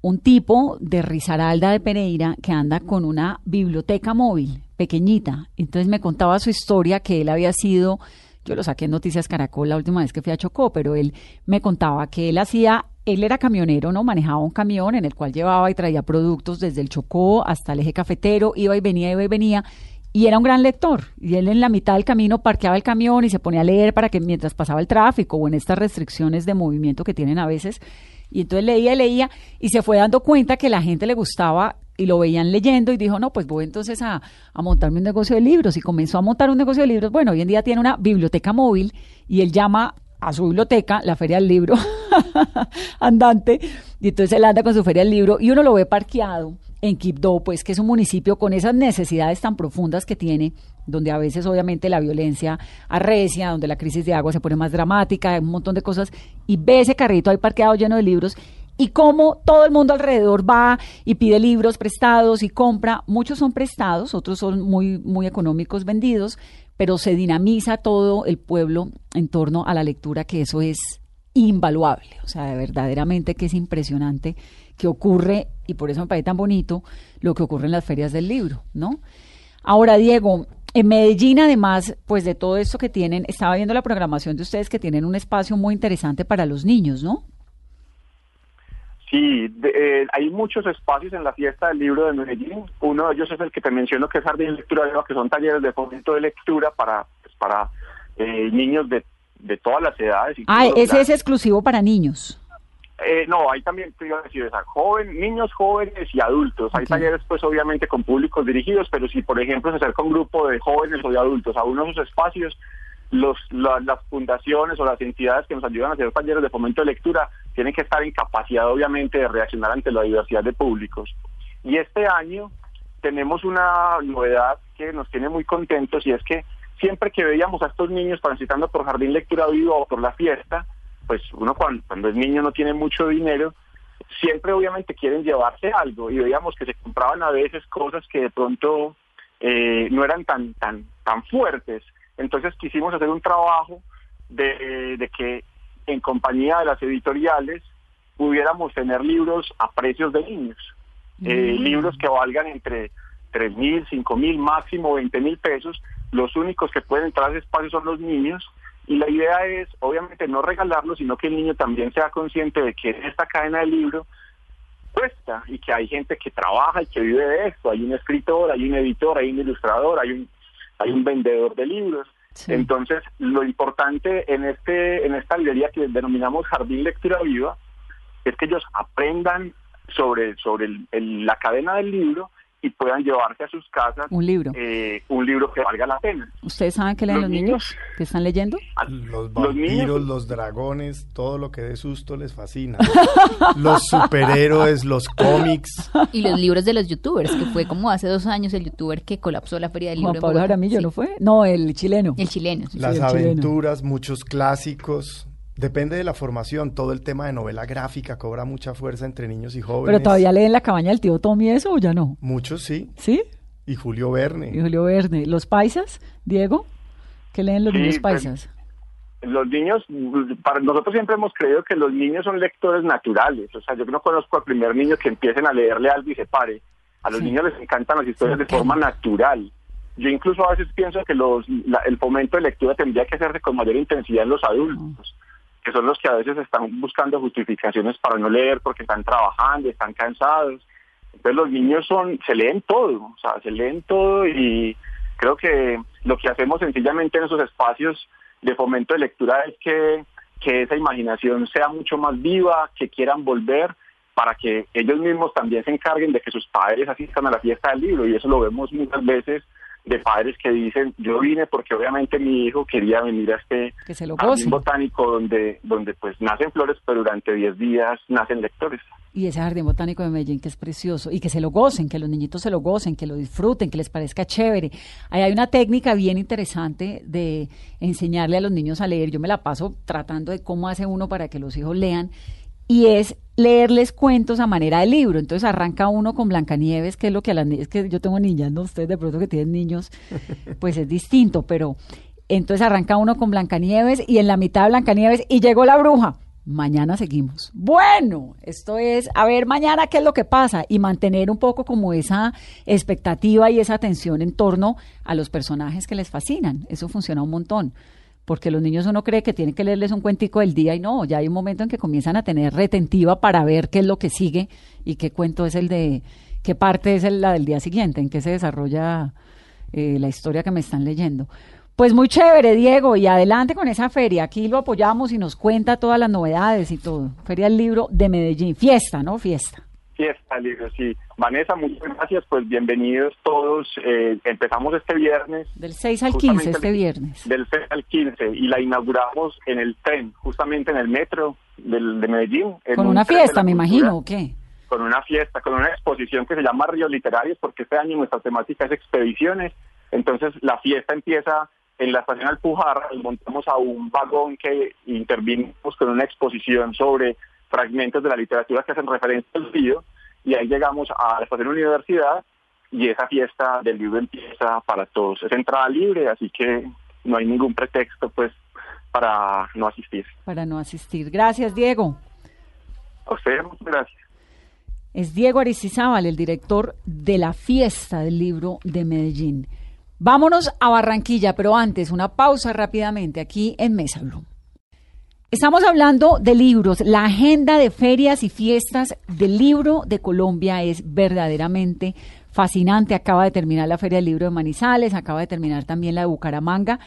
un tipo de Risaralda de Pereira que anda con una biblioteca móvil pequeñita. Entonces me contaba su historia que él había sido, yo lo saqué en Noticias Caracol la última vez que fui a Chocó, pero él me contaba que él hacía, él era camionero, ¿no? Manejaba un camión en el cual llevaba y traía productos desde el Chocó hasta el eje cafetero, iba y venía, iba y venía. Y era un gran lector. Y él en la mitad del camino parqueaba el camión y se ponía a leer para que mientras pasaba el tráfico o en estas restricciones de movimiento que tienen a veces, y entonces leía y leía y se fue dando cuenta que la gente le gustaba y lo veían leyendo y dijo, no, pues voy entonces a, a, montarme un negocio de libros y comenzó a montar un negocio de libros. Bueno, hoy en día tiene una biblioteca móvil y él llama a su biblioteca la Feria del Libro andante y entonces él anda con su Feria del Libro y uno lo ve parqueado en Quibdó, pues que es un municipio con esas necesidades tan profundas que tiene, donde a veces obviamente la violencia arrecia, donde la crisis de agua se pone más dramática, un montón de cosas, y ve ese carrito ahí parqueado lleno de libros, y cómo todo el mundo alrededor va y pide libros prestados y compra, muchos son prestados, otros son muy, muy económicos vendidos, pero se dinamiza todo el pueblo en torno a la lectura, que eso es invaluable, o sea, verdaderamente que es impresionante que ocurre, y por eso me parece tan bonito, lo que ocurre en las ferias del libro, ¿no? Ahora, Diego, en Medellín, además, pues de todo esto que tienen, estaba viendo la programación de ustedes que tienen un espacio muy interesante para los niños, ¿no? Sí, eh, hay muchos espacios en la fiesta del libro de Medellín. Uno de ellos es el que te menciono, que es Jardín Lectura Viva, que son talleres de fomento de lectura para, pues, para eh, niños de, de todas las edades. Ah, ese es exclusivo para niños. Eh, no, hay también, te iba a decir, esa, joven, niños jóvenes y adultos. Hay talleres, pues, obviamente con públicos dirigidos, pero si, por ejemplo, se acerca un grupo de jóvenes o de adultos a uno de esos espacios, los, las fundaciones o las entidades que nos ayudan a hacer talleres de fomento de lectura tienen que estar en capacidad, obviamente, de reaccionar ante la diversidad de públicos. Y este año tenemos una novedad que nos tiene muy contentos y es que siempre que veíamos a estos niños transitando por Jardín Lectura Viva o por la fiesta, pues uno cuando, cuando es niño no tiene mucho dinero, siempre obviamente quieren llevarse algo y veíamos que se compraban a veces cosas que de pronto eh, no eran tan, tan, tan fuertes. Entonces quisimos hacer un trabajo de, que en compañía de las editoriales pudiéramos tener libros a precios de niños, eh, mm. libros que valgan entre tres mil, cinco mil, máximo veinte mil pesos. Los únicos que pueden entrar a ese espacio son los niños y la idea es, obviamente, no regalarlo, sino que el niño también sea consciente de que esta cadena de libro cuesta y que hay gente que trabaja y que vive de esto. Hay un escritor, hay un editor, hay un ilustrador, hay un, hay un vendedor de libros. Entonces, lo importante en este en esta librería que denominamos Jardín Lectura Viva es que ellos aprendan sobre, sobre la cadena del libro y puedan llevarse a sus casas un libro eh, un libro que valga la pena. ¿Ustedes saben qué leen los, niños? ¿Qué están leyendo? Los vampiros, los, dragones, todo lo que dé susto les fascina. los superhéroes, los cómics. Y los libros de los youtubers, que fue como hace dos años el youtuber que colapsó la feria del libro. Juan Pablo Jaramillo, ¿no fue? No, el chileno. El chileno. Las aventuras, muchos clásicos. Depende de la formación, todo el tema de novela gráfica cobra mucha fuerza entre niños y jóvenes. Pero todavía leen La cabaña del tío Tommy eso o ya no? Muchos sí. ¿Sí? Y Julio Verne. Y Julio Verne. ¿Los paisas, Diego? ¿Qué leen los niños pues, paisas? los niños, para nosotros siempre hemos creído que los niños son lectores naturales. O sea, yo no conozco al primer niño que empiecen a leerle algo y se pare. A los niños les encantan las historias de forma natural. Yo incluso a veces pienso que los, el fomento de lectura tendría que hacerse con mayor intensidad en los adultos que son los que a veces están buscando justificaciones para no leer porque están trabajando, están cansados. Entonces los niños son, se leen todo, o sea, se leen todo y creo que lo que hacemos sencillamente en esos espacios de fomento de lectura es que, que esa imaginación sea mucho más viva, que quieran volver para que ellos mismos también se encarguen de que sus padres asistan a la fiesta del libro y eso lo vemos muchas veces de padres que dicen yo vine porque obviamente mi hijo quería venir a este jardín botánico donde donde pues nacen flores pero durante 10 días nacen lectores y ese jardín botánico de Medellín que es precioso y que se lo gocen, que los niñitos se lo gocen, que lo disfruten, que les parezca chévere. Ahí hay una técnica bien interesante de enseñarle a los niños a leer. Yo me la paso tratando de cómo hace uno para que los hijos lean y es leerles cuentos a manera de libro. Entonces arranca uno con Blancanieves, que es lo que a las es que yo tengo niñas, no ustedes de pronto que tienen niños, pues es distinto, pero entonces arranca uno con Blancanieves y en la mitad de Blancanieves y llegó la bruja. Mañana seguimos. Bueno, esto es, a ver mañana qué es lo que pasa y mantener un poco como esa expectativa y esa atención en torno a los personajes que les fascinan. Eso funciona un montón porque los niños uno cree que tiene que leerles un cuentico del día y no, ya hay un momento en que comienzan a tener retentiva para ver qué es lo que sigue y qué cuento es el de, qué parte es la del día siguiente, en qué se desarrolla eh, la historia que me están leyendo. Pues muy chévere, Diego, y adelante con esa feria. Aquí lo apoyamos y nos cuenta todas las novedades y todo. Feria del Libro de Medellín. Fiesta, ¿no? Fiesta fiesta, libro, sí. Vanessa, muchas gracias, pues bienvenidos todos. Eh, empezamos este viernes. Del 6 al 15, este viernes. Del 6 al 15, y la inauguramos en el tren, justamente en el metro del, de Medellín. Con una fiesta, me imagino, ¿o qué? Con una fiesta, con una exposición que se llama Ríos Literarios, porque este año nuestra temática es expediciones. Entonces, la fiesta empieza en la estación Alpujarra, y montamos a un vagón que intervinimos con una exposición sobre fragmentos de la literatura que hacen referencia al río, y ahí llegamos a la estación universidad, y esa fiesta del libro empieza para todos. Es entrada libre, así que no hay ningún pretexto pues para no asistir. Para no asistir. Gracias, Diego. A ustedes, muchas gracias. Es Diego Aristizábal, el director de la fiesta del libro de Medellín. Vámonos a Barranquilla, pero antes una pausa rápidamente aquí en Mesa Blue. Estamos hablando de libros. La agenda de ferias y fiestas del libro de Colombia es verdaderamente fascinante. Acaba de terminar la Feria del Libro de Manizales, acaba de terminar también la de Bucaramanga.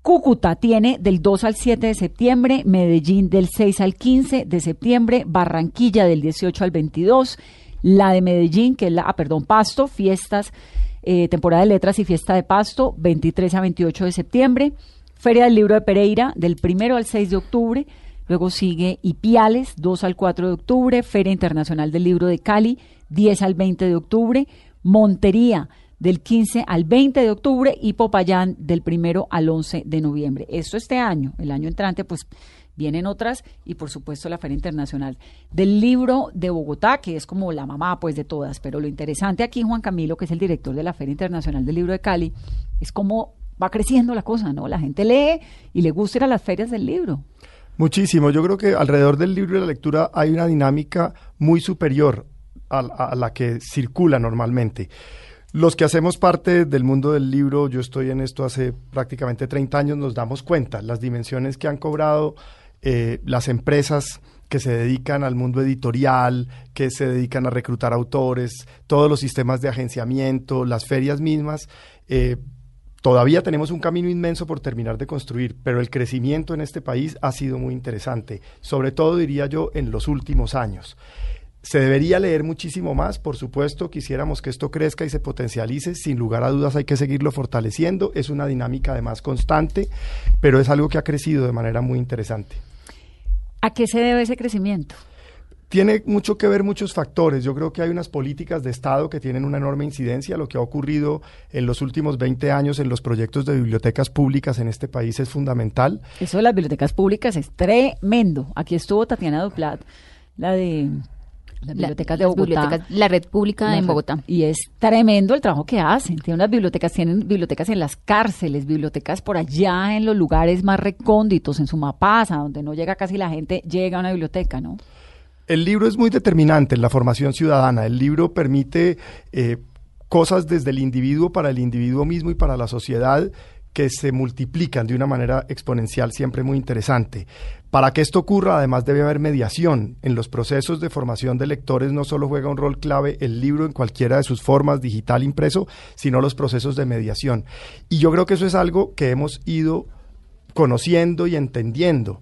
Cúcuta tiene del 2 al 7 de septiembre, Medellín del 6 al 15 de septiembre, Barranquilla del 18 al 22, la de Medellín, que es la, ah, perdón, Pasto, fiestas, eh, temporada de letras y fiesta de Pasto, 23 a 28 de septiembre, Feria del Libro de Pereira del 1 al 6 de octubre, luego sigue Ipiales, 2 al 4 de octubre, Feria Internacional del Libro de Cali, 10 al 20 de octubre, Montería, del 15 al 20 de octubre. Y Popayán del 1 al 11 de noviembre. Esto este año, el año entrante, pues vienen otras. Y por supuesto la Feria Internacional del Libro de Bogotá, que es como la mamá pues de todas, pero lo interesante aquí, Juan Camilo, que es el director de la Feria Internacional del Libro de Cali, es cómo va creciendo la cosa, ¿no? La gente lee y le gusta ir a las ferias del libro. Muchísimo, yo creo que alrededor del libro y la lectura hay una dinámica muy superior a la que circula normalmente. Los que hacemos parte del mundo del libro, yo estoy en esto hace prácticamente 30 años, nos damos cuenta las dimensiones que han cobrado eh, las empresas que se dedican al mundo editorial, que se dedican a reclutar autores, todos los sistemas de agenciamiento, las ferias mismas. Eh, todavía tenemos un camino inmenso por terminar de construir, pero el crecimiento en este país ha sido muy interesante, sobre todo diría yo en los últimos años. Se debería leer muchísimo más, por supuesto, quisiéramos que esto crezca y se potencialice, sin lugar a dudas hay que seguirlo fortaleciendo, es una dinámica además constante, pero es algo que ha crecido de manera muy interesante. ¿A qué se debe ese crecimiento? Tiene mucho que ver muchos factores. Yo creo que hay unas políticas de Estado que tienen una enorme incidencia. Lo que ha ocurrido en los últimos 20 años en los proyectos de bibliotecas públicas en este país es fundamental. Eso de las bibliotecas públicas es tremendo. Aquí estuvo Tatiana Duplat, la de las bibliotecas de Bogotá. la red pública en Bogotá. Y es tremendo el trabajo que hacen. Tienen unas bibliotecas, tienen bibliotecas en las cárceles, bibliotecas por allá en los lugares más recónditos, en Sumapasa, donde no llega casi la gente, llega a una biblioteca, ¿no? El libro es muy determinante en la formación ciudadana. El libro permite eh, cosas desde el individuo para el individuo mismo y para la sociedad que se multiplican de una manera exponencial, siempre muy interesante. Para que esto ocurra, además debe haber mediación. En los procesos de formación de lectores no solo juega un rol clave el libro en cualquiera de sus formas, digital, impreso, sino los procesos de mediación. Y yo creo que eso es algo que hemos ido conociendo y entendiendo.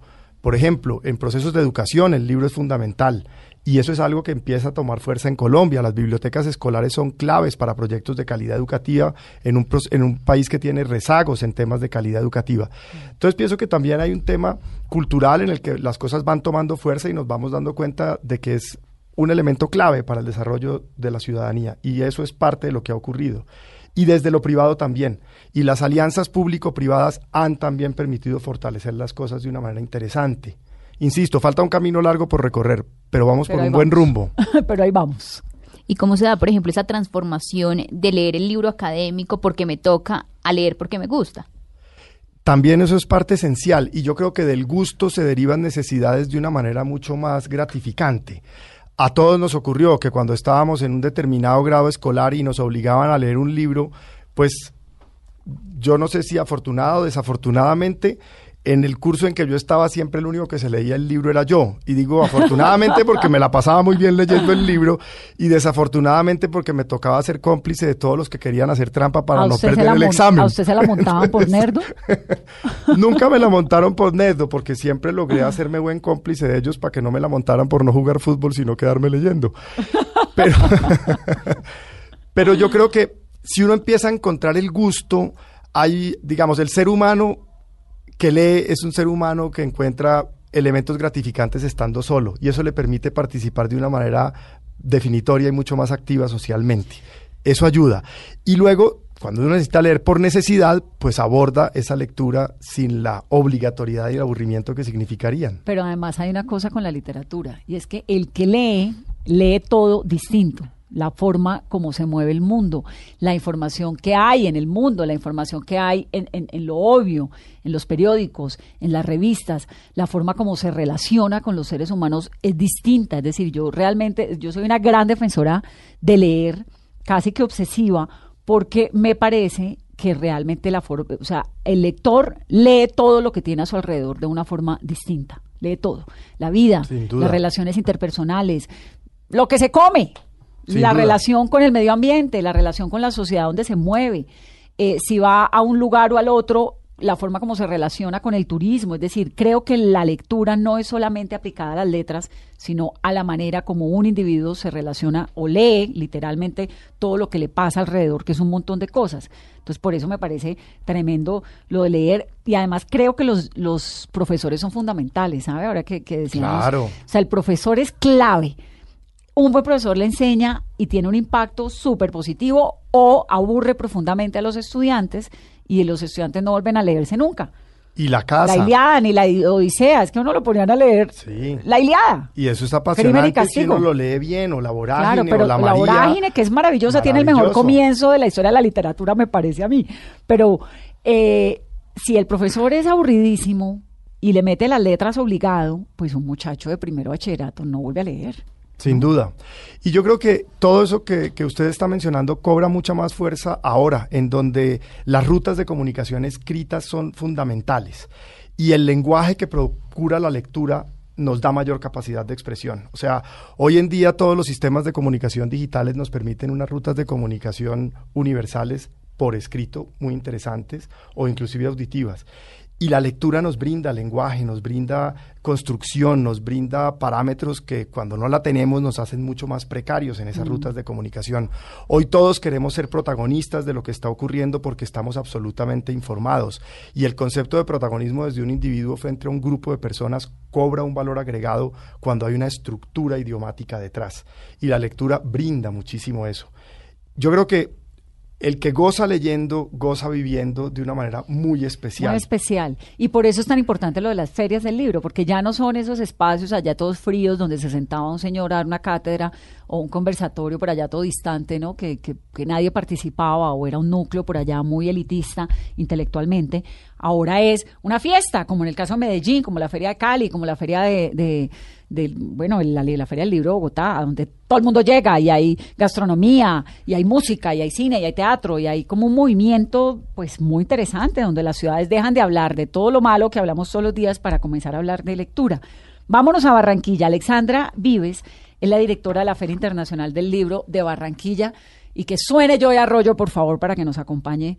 Por ejemplo, en procesos de educación el libro es fundamental. Y eso es algo que empieza a tomar fuerza en Colombia. Las bibliotecas escolares son claves para proyectos de calidad educativa en un, en un país que tiene rezagos en temas de calidad educativa. Entonces pienso que también hay un tema cultural en el que las cosas van tomando fuerza y nos vamos dando cuenta de que es un elemento clave para el desarrollo de la ciudadanía. Y eso es parte de lo que ha ocurrido. Y desde lo privado también. Y las alianzas público-privadas han también permitido fortalecer las cosas de una manera interesante. Insisto, falta un camino largo por recorrer, pero vamos por un buen rumbo. pero ahí vamos. ¿Y cómo se da, por ejemplo, esa transformación de leer el libro académico porque me toca a leer porque me gusta? También eso es parte esencial y yo creo que del gusto se derivan necesidades de una manera mucho más gratificante. A todos nos ocurrió que cuando estábamos en un determinado grado escolar y nos obligaban a leer un libro, pues yo no sé si afortunado o desafortunadamente, en el curso en que yo estaba siempre el único que se leía el libro era yo. Y digo afortunadamente porque me la pasaba muy bien leyendo el libro y desafortunadamente porque me tocaba ser cómplice de todos los que querían hacer trampa para no perder el examen. ¿A usted se la montaban por nerdo? Nunca me la montaron por nerdo porque siempre logré hacerme buen cómplice de ellos para que no me la montaran por no jugar fútbol sino quedarme leyendo. Pero, pero yo creo que si uno empieza a encontrar el gusto, hay, digamos, el ser humano que lee es un ser humano que encuentra elementos gratificantes estando solo y eso le permite participar de una manera definitoria y mucho más activa socialmente. Eso ayuda. Y luego, cuando uno necesita leer por necesidad, pues aborda esa lectura sin la obligatoriedad y el aburrimiento que significarían. Pero además hay una cosa con la literatura y es que el que lee, lee todo distinto. La forma como se mueve el mundo, la información que hay en el mundo, la información que hay en, en, lo obvio, en los periódicos, en las revistas, la forma como se relaciona con los seres humanos es distinta. Es decir, yo realmente, yo soy una gran defensora de leer, casi que obsesiva, porque me parece que realmente la forma, o sea, el lector lee todo lo que tiene a su alrededor de una forma distinta, lee todo, la vida, las relaciones interpersonales, lo que se come, la relación con el medio ambiente, la relación con la sociedad donde se mueve, eh, si va a un lugar o al otro, la forma como se relaciona con el turismo. Es decir, creo que la lectura no es solamente aplicada a las letras, sino a la manera como un individuo se relaciona o lee literalmente todo lo que le pasa alrededor, que es un montón de cosas. Entonces, por eso me parece tremendo lo de leer. Y además creo que los, los profesores son fundamentales, ¿sabe? Ahora que, que decíamos. Claro. O sea, el profesor es clave un buen profesor le enseña y tiene un impacto súper positivo o aburre profundamente a los estudiantes y los estudiantes no vuelven a leerse nunca. Y la casa. La Iliada ni la Odisea, es que uno lo ponían a leer. Sí. La Iliada. Y eso es apasionante si uno lo lee bien, o la vorágine, claro, pero o la, la vorágine, que es maravillosa, tiene el mejor comienzo de la historia de la literatura, me parece a mí. Pero eh, si el profesor es aburridísimo y le mete las letras obligado, pues un muchacho de primero bachillerato no vuelve a leer. Sin duda. Y yo creo que todo eso que, usted está mencionando cobra mucha más fuerza ahora, en donde las rutas de comunicación escritas son fundamentales y el lenguaje que procura la lectura nos da mayor capacidad de expresión. O sea, hoy en día todos los sistemas de comunicación digitales nos permiten unas rutas de comunicación universales por escrito muy interesantes o inclusive auditivas. Y la lectura nos brinda lenguaje, nos brinda construcción, nos brinda parámetros que cuando no la tenemos nos hacen mucho más precarios en esas rutas de comunicación. Hoy todos queremos ser protagonistas de lo que está ocurriendo porque estamos absolutamente informados. Y el concepto de protagonismo desde un individuo frente a un grupo de personas cobra un valor agregado cuando hay una estructura idiomática detrás. Y la lectura brinda muchísimo eso. Yo creo que el que goza leyendo, goza viviendo de una manera muy especial. Muy especial. Y por eso es tan importante lo de las ferias del libro, porque ya no son esos espacios allá todos fríos donde se sentaba un señor a dar una cátedra o un conversatorio por allá todo distante, ¿no? Que, que, nadie participaba o era un núcleo por allá muy elitista intelectualmente. Ahora es una fiesta, como en el caso de Medellín, como la Feria de Cali, como la Feria de de, bueno, la, Feria del Libro de Bogotá, donde todo el mundo llega y hay gastronomía, y hay música, y hay cine, y hay teatro, y hay como un movimiento pues muy interesante, donde las ciudades dejan de hablar de todo lo malo que hablamos todos los días para comenzar a hablar de lectura. Vámonos a Barranquilla. Alexandra Vives es la directora de la Feria Internacional del Libro de Barranquilla, y que suene yo de Arroyo, por favor, para que nos acompañe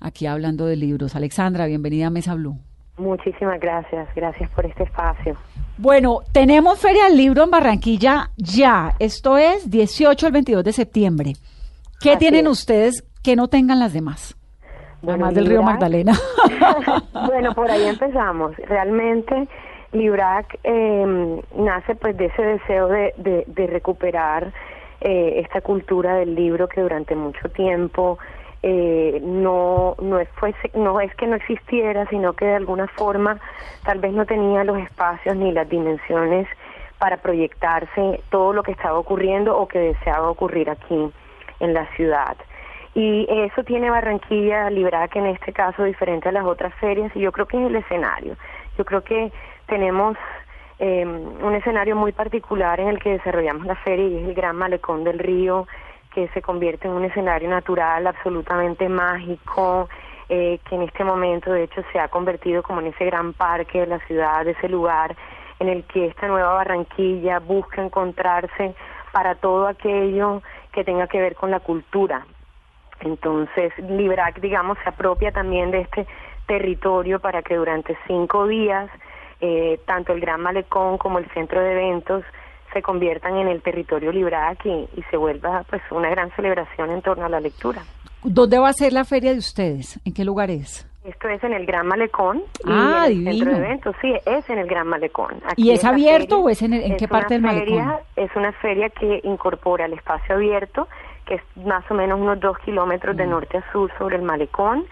aquí hablando de libros. Alexandra, bienvenida a Mesa Blue. Muchísimas gracias, gracias por este espacio. Bueno, tenemos Feria del Libro en Barranquilla ya. Esto es 18 al 22 de septiembre. ¿Qué tienen ustedes que no tengan las demás? Además del Río Magdalena. bueno, por ahí empezamos. Realmente Librac eh, nace pues de ese deseo de, de, recuperar eh, esta cultura del libro que durante mucho tiempo eh, no no es no es que no existiera sino que de alguna forma tal vez no tenía los espacios ni las dimensiones para proyectarse todo lo que estaba ocurriendo o que deseaba ocurrir aquí en la ciudad. Y eso tiene Barranquilla Libra que en este caso diferente a las otras ferias y yo creo que es el escenario. Yo creo que tenemos eh, un escenario muy particular en el que desarrollamos la feria y es el gran malecón del río que se convierte en un escenario natural absolutamente mágico, eh, que en este momento de hecho se ha convertido como en ese gran parque de la ciudad, ese lugar en el que esta nueva Barranquilla busca encontrarse para todo aquello que tenga que ver con la cultura. Entonces, Librac, digamos, se apropia también de este territorio para que durante cinco días, eh, tanto el Gran Malecón como el centro de eventos se conviertan en el territorio Librac y, y se vuelva pues una gran celebración en torno a la lectura. ¿Dónde va a ser la feria de ustedes? ¿En qué lugar es? Esto es en el Gran Malecón. Ah, y el Centro de eventos, sí, es en el Gran Malecón. ¿Y es abierto o es en, en qué parte del Malecón? Es una feria que incorpora el espacio abierto, que es más o menos unos dos kilómetros de mm. norte a sur sobre el Malecón.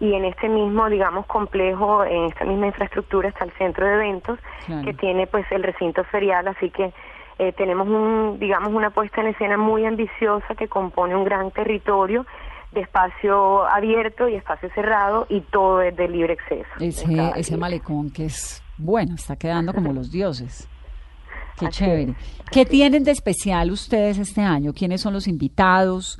Y en este mismo, digamos, complejo, en esta misma infraestructura está el centro de eventos, que tiene pues el recinto ferial, así que Eh, tenemos un, digamos, una puesta en escena muy ambiciosa que compone un gran territorio de espacio abierto y espacio cerrado y todo es de libre acceso. Ese, ese malecón que es bueno, está quedando como los dioses. Qué chévere. ¿Qué tienen de especial ustedes este año? ¿Quiénes son los invitados?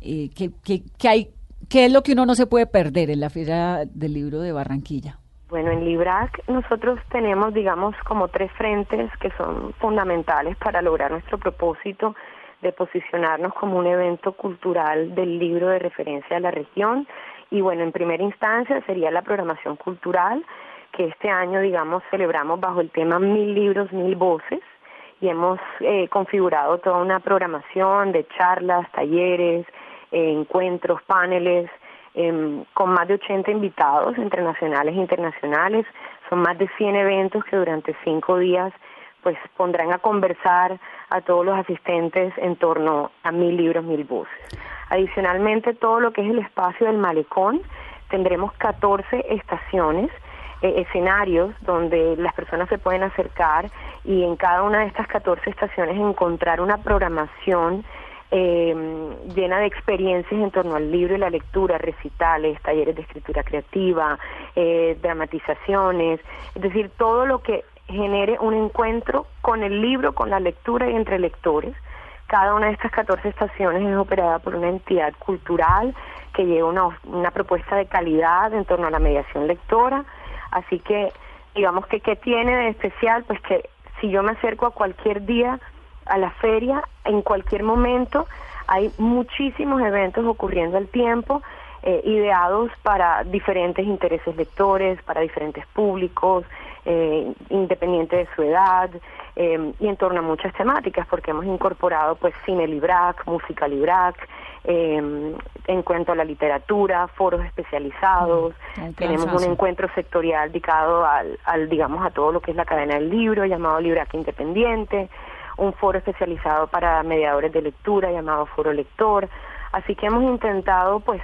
Eh, ¿qué, qué, qué, hay, ¿Qué es lo que uno no se puede perder en la Feria del Libro de Barranquilla? Bueno, en Librac nosotros tenemos, digamos, como tres frentes que son fundamentales para lograr nuestro propósito de posicionarnos como un evento cultural del libro de referencia de la región. Y bueno, en primera instancia sería la programación cultural, que este año, digamos, celebramos bajo el tema Mil libros, mil voces, y hemos eh, configurado toda una programación de charlas, talleres, eh, encuentros, paneles, em, con más de 80 invitados entre nacionales e internacionales. Son más de 100 eventos que durante cinco días pues pondrán a conversar a todos los asistentes en torno a mil libros, mil voces. Adicionalmente, todo lo que es el espacio del malecón, tendremos 14 estaciones, eh, escenarios donde las personas se pueden acercar y en cada una de estas 14 estaciones encontrar una programación eh, llena de experiencias en torno al libro y la lectura, recitales, talleres de escritura creativa, eh, dramatizaciones, es decir, todo lo que genere un encuentro con el libro, con la lectura y entre lectores. Cada una de estas 14 estaciones es operada por una entidad cultural que lleva una, una propuesta de calidad en torno a la mediación lectora. Así que, digamos que, ¿qué tiene de especial? Pues que si yo me acerco a cualquier día a la feria, en cualquier momento, hay muchísimos eventos ocurriendo al tiempo eh, ideados para diferentes intereses lectores, para diferentes públicos, eh, independiente de su edad, eh, y en torno a muchas temáticas, porque hemos incorporado pues cine librac, música librac, eh, en cuanto a la literatura, foros especializados, mm, tenemos un encuentro sectorial dedicado al, al, digamos, a todo lo que es la cadena del libro, llamado Librac Independiente, un foro especializado para mediadores de lectura, llamado Foro Lector, así que hemos intentado pues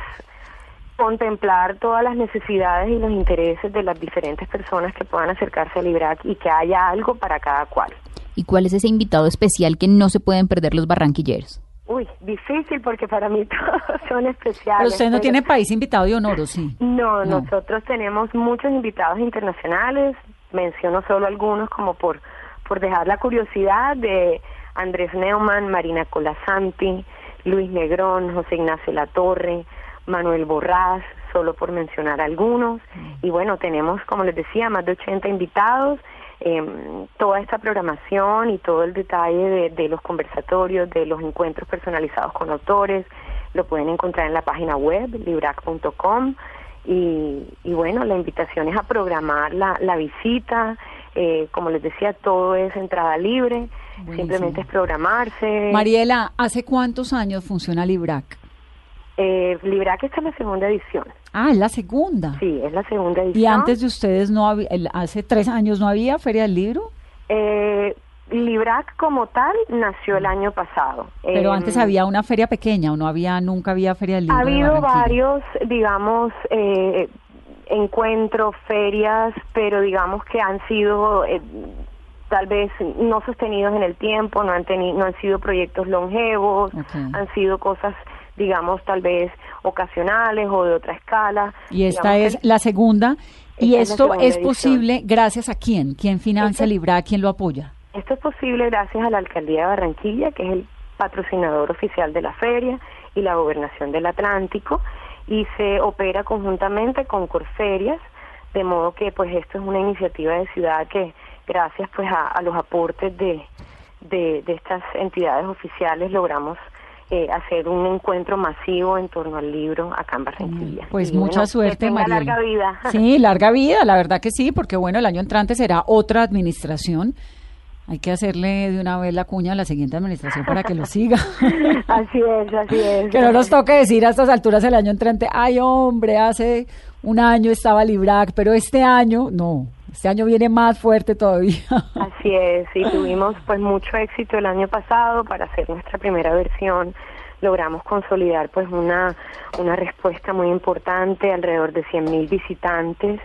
contemplar todas las necesidades y los intereses de las diferentes personas que puedan acercarse al IBRAC y que haya algo para cada cual. ¿Y cuál es ese invitado especial que no se pueden perder los barranquilleros? Uy, difícil porque para mí todos son especiales. Pero usted no tiene país invitado de honor, ¿o sí? No, no, nosotros tenemos muchos invitados internacionales, menciono solo algunos como por, por dejar la curiosidad de Andrés Neumann, Marina Colasanti, Luis Negrón, José Ignacio Latorre, Manuel Borrás, solo por mencionar algunos. Y bueno, tenemos, como les decía, más de 80 invitados. Eh, toda esta programación y todo el detalle de, los conversatorios, de los encuentros personalizados con autores, lo pueden encontrar en la página web, librac.com. Y, y bueno, la invitación es a programar la, la visita. Eh, como les decía, todo es entrada libre, simplemente es programarse. Mariela, ¿hace cuántos años funciona Librac? Eh, Librac está en la segunda edición. Ah, es la segunda. Sí, es la segunda edición. ¿Y antes de ustedes no había, hace tres años no había Feria del Libro? Eh, Librac como tal nació el año pasado. Pero em, antes había una feria pequeña o no había, nunca había Feria del Libro. Ha habido varios, digamos, eh, encuentros, ferias, pero digamos que han sido eh, tal vez no sostenidos en el tiempo, no han, tenido, no han sido proyectos longevos, han sido cosas digamos, tal vez ocasionales o de otra escala. Y esta es la segunda. ¿Y esto es, posible gracias a quién? ¿Quién financia Libra? ¿Quién lo apoya? Esto es posible gracias a la Alcaldía de Barranquilla, que es el patrocinador oficial de la feria, y la Gobernación del Atlántico, y se opera conjuntamente con Corferias, de modo que pues esto es una iniciativa de ciudad que gracias pues a, los aportes de, de, de estas entidades oficiales logramos eh, hacer un encuentro masivo en torno al libro acá en Barranquilla. Pues mucha suerte, María. larga vida. Sí, larga vida, la verdad que sí, porque bueno, el año entrante será otra administración. Hay que hacerle de una vez la cuña a la siguiente administración para que lo siga. así es, así es. Que no nos toque decir a estas alturas el año entrante, ay hombre, hace un año estaba Librac, pero este año no. Este año viene más fuerte todavía. Así es, y tuvimos pues mucho éxito el año pasado para hacer nuestra primera versión. Logramos consolidar pues una, una respuesta muy importante, alrededor de 100.000 visitantes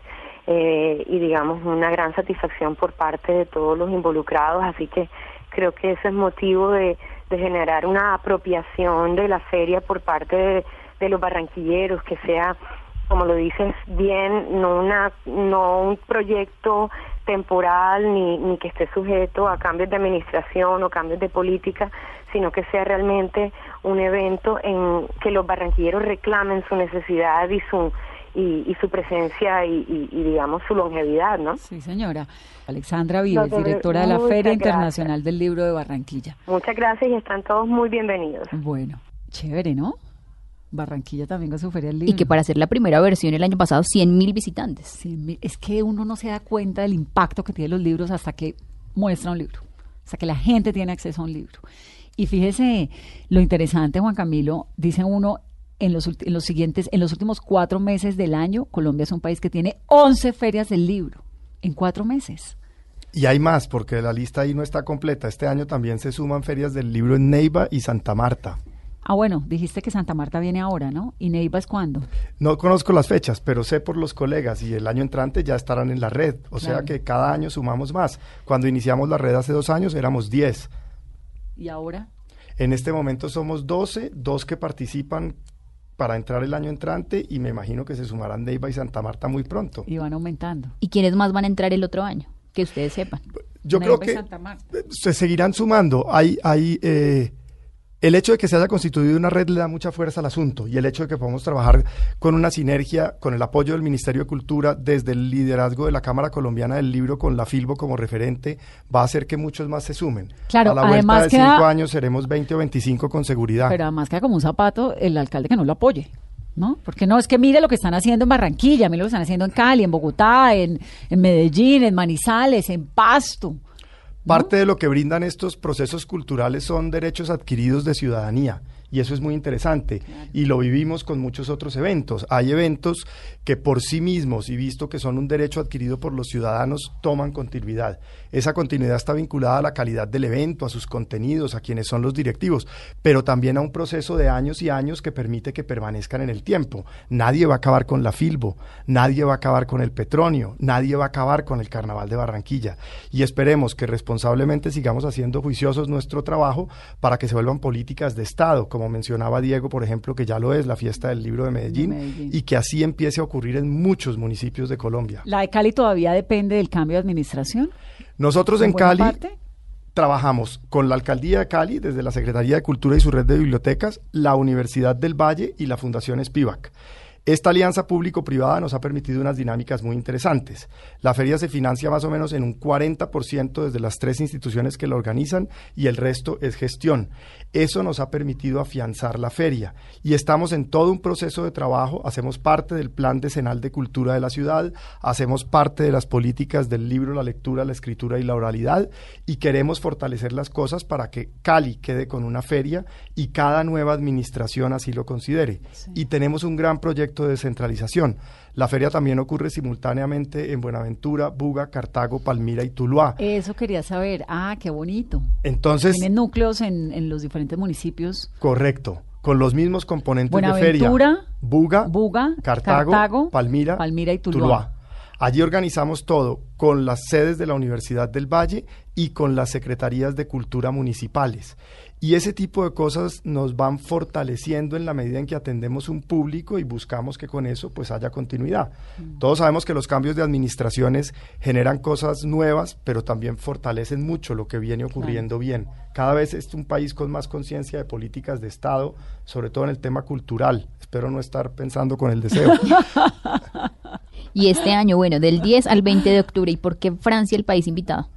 eh, y digamos una gran satisfacción por parte de todos los involucrados, así que creo que eso es motivo de, de generar una apropiación de la feria por parte de, de los barranquilleros, que sea como lo dices bien, no una no un proyecto temporal ni, ni que esté sujeto a cambios de administración o cambios de política, sino que sea realmente un evento en que los barranquilleros reclamen su necesidad y su y, su presencia y, digamos su longevidad, ¿no? Sí, señora. Alexandra Vives, directora de la Feria Internacional del Libro de Barranquilla. Muchas gracias y están todos muy bienvenidos. Bueno, chévere, ¿no? Barranquilla también con su feria del libro. Y que para hacer la primera versión el año pasado, 100 mil visitantes. Es que uno no se da cuenta del impacto que tienen los libros hasta que muestra un libro, hasta que la gente tiene acceso a un libro. Y fíjese lo interesante, Juan Camilo, dice uno, en los, en los siguientes, en los últimos cuatro meses del año, Colombia es un país que tiene 11 ferias del libro, en cuatro meses. Y hay más, porque la lista ahí no está completa. Este año también se suman ferias del libro en Neiva y Santa Marta. Ah, bueno, dijiste que Santa Marta viene ahora, ¿no? ¿Y Neiva es cuándo? No conozco las fechas, pero sé por los colegas y el año entrante ya estarán en la red. O sea que cada año sumamos más. Cuando iniciamos la red hace dos años éramos 10. ¿Y ahora? En este momento somos 12, dos que participan para entrar el año entrante y me imagino que se sumarán Neiva y Santa Marta muy pronto. Y van aumentando. ¿Y quiénes más van a entrar el otro año? Que ustedes sepan. Yo creo que se seguirán sumando. Hay, hay eh, el hecho de que se haya constituido una red le da mucha fuerza al asunto y el hecho de que podamos trabajar con una sinergia, con el apoyo del Ministerio de Cultura, desde el liderazgo de la Cámara Colombiana del Libro, con la Filbo como referente, va a hacer que muchos más se sumen. Claro, a la vuelta de cinco años seremos 20 o 25 con seguridad. Pero además queda como un zapato el alcalde que no lo apoye. ¿no? Porque no, es que mire lo que están haciendo en Barranquilla, mire lo que están haciendo en Cali, en Bogotá, en, en Medellín, en Manizales, en Pasto. Parte de lo que brindan estos procesos culturales son derechos adquiridos de ciudadanía y eso es muy interesante y lo vivimos con muchos otros eventos. Hay eventos que por sí mismos y visto que son un derecho adquirido por los ciudadanos toman continuidad. Esa continuidad está vinculada a la calidad del evento, a sus contenidos, a quienes son los directivos, pero también a un proceso de años y años que permite que permanezcan en el tiempo. Nadie va a acabar con la Filbo, nadie va a acabar con el Petronio, nadie va a acabar con el Carnaval de Barranquilla y esperemos que responsablemente sigamos haciendo juiciosos nuestro trabajo para que se vuelvan políticas de Estado como mencionaba Diego, por ejemplo, que ya lo es la fiesta del libro de Medellín, y que así empiece a ocurrir en muchos municipios de Colombia. ¿La de Cali todavía depende del cambio de administración? Nosotros en Cali trabajamos con la Alcaldía de Cali, desde la Secretaría de Cultura y su red de bibliotecas, la Universidad del Valle y la Fundación Spivak. Esta alianza público-privada nos ha permitido unas dinámicas muy interesantes. La feria se financia más o menos en un 40% desde las tres instituciones que la organizan y el resto es gestión. Eso nos ha permitido afianzar la feria y estamos en todo un proceso de trabajo. Hacemos parte del plan decenal de cultura de la ciudad, hacemos parte de las políticas del libro, la lectura, la escritura y la oralidad y queremos fortalecer las cosas para que Cali quede con una feria y cada nueva administración así lo considere. Y tenemos un gran proyecto de descentralización. La feria también ocurre simultáneamente en Buenaventura, Buga, Cartago, Palmira y Tuluá. Eso quería saber. Ah, qué bonito. Entonces. Tienen núcleos en, los diferentes municipios. Correcto. Con los mismos componentes de feria. Buga, Buga Cartago, Palmira, Palmira y Tuluá. Allí organizamos todo con las sedes de la Universidad del Valle y con las secretarías de cultura municipales. Y ese tipo de cosas nos van fortaleciendo en la medida en que atendemos un público y buscamos que con eso pues haya continuidad. Mm. Todos sabemos que los cambios de administraciones generan cosas nuevas, pero también fortalecen mucho lo que viene ocurriendo bien. Cada vez es un país con más conciencia de políticas de Estado, sobre todo en el tema cultural. Espero no estar pensando con el deseo. y este año, bueno, del 10 al 20 de octubre, ¿y por qué Francia el país invitado?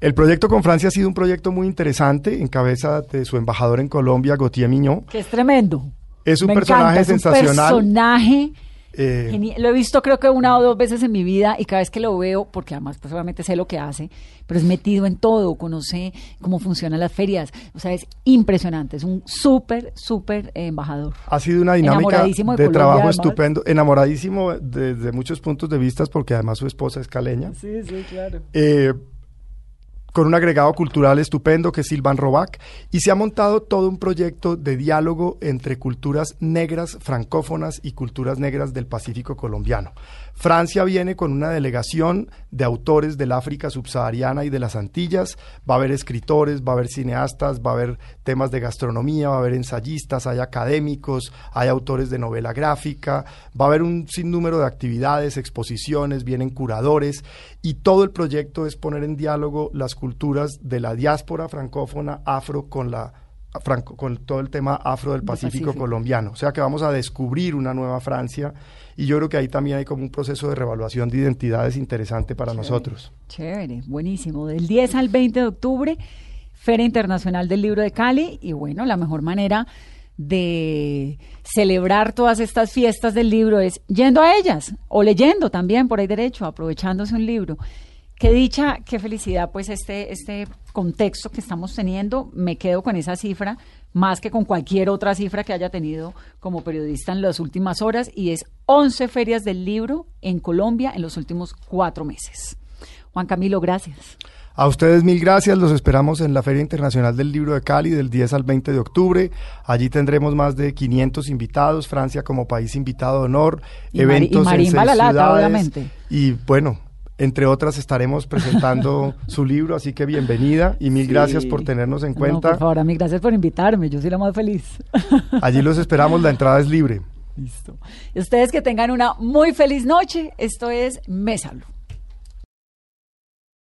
El proyecto con Francia ha sido un proyecto muy interesante en cabeza de su embajador en Colombia, Gautier Miñón. Que es tremendo. Es un personaje sensacional. Es un personaje eh, lo he visto creo que una o dos veces en mi vida y cada vez que lo veo, porque además pues obviamente sé lo que hace, pero es metido en todo, conoce cómo funcionan las ferias, o sea, es impresionante, es un súper, súper embajador. Ha sido una dinámica de, trabajo estupendo, enamoradísimo desde muchos puntos de vista porque además su esposa es caleña. Sí, sí, claro. Eh, con un agregado cultural estupendo que es Silvan Robac, y se ha montado todo un proyecto de diálogo entre culturas negras francófonas y culturas negras del Pacífico colombiano. Francia viene con una delegación de autores del África subsahariana y de las Antillas. Va a haber escritores, va a haber cineastas, va a haber temas de gastronomía, va a haber ensayistas, hay académicos, hay autores de novela gráfica, va a haber un sinnúmero de actividades, exposiciones, vienen curadores y todo el proyecto es poner en diálogo las culturas de la diáspora francófona afro con la Franco, con todo el tema afro del Pacífico, colombiano. O sea que vamos a descubrir una nueva Francia y yo creo que ahí también hay como un proceso de revaluación de identidades interesante para nosotros. Chévere, buenísimo. Del 10 al 20 de octubre, Feria Internacional del Libro de Cali y bueno, la mejor manera de celebrar todas estas fiestas del libro es yendo a ellas o leyendo también por ahí derecho, aprovechándose un libro. Qué dicha, qué felicidad, pues este, este contexto que estamos teniendo, me quedo con esa cifra, más que con cualquier otra cifra que haya tenido como periodista en las últimas horas, y es 11 ferias del libro en Colombia en los últimos cuatro meses. Juan Camilo, gracias. A ustedes mil gracias, los esperamos en la Feria Internacional del Libro de Cali del 10 al 20 de octubre. Allí tendremos más de 500 invitados, Francia como país invitado de honor, eventos y en seis obviamente. Y bueno, entre otras, estaremos presentando su libro, así que bienvenida y mil gracias por tenernos en cuenta. por favor, a mí gracias por invitarme, yo soy la más feliz. Allí los esperamos, la entrada es libre. Listo. Y ustedes que tengan una muy feliz noche, esto es Mésalo.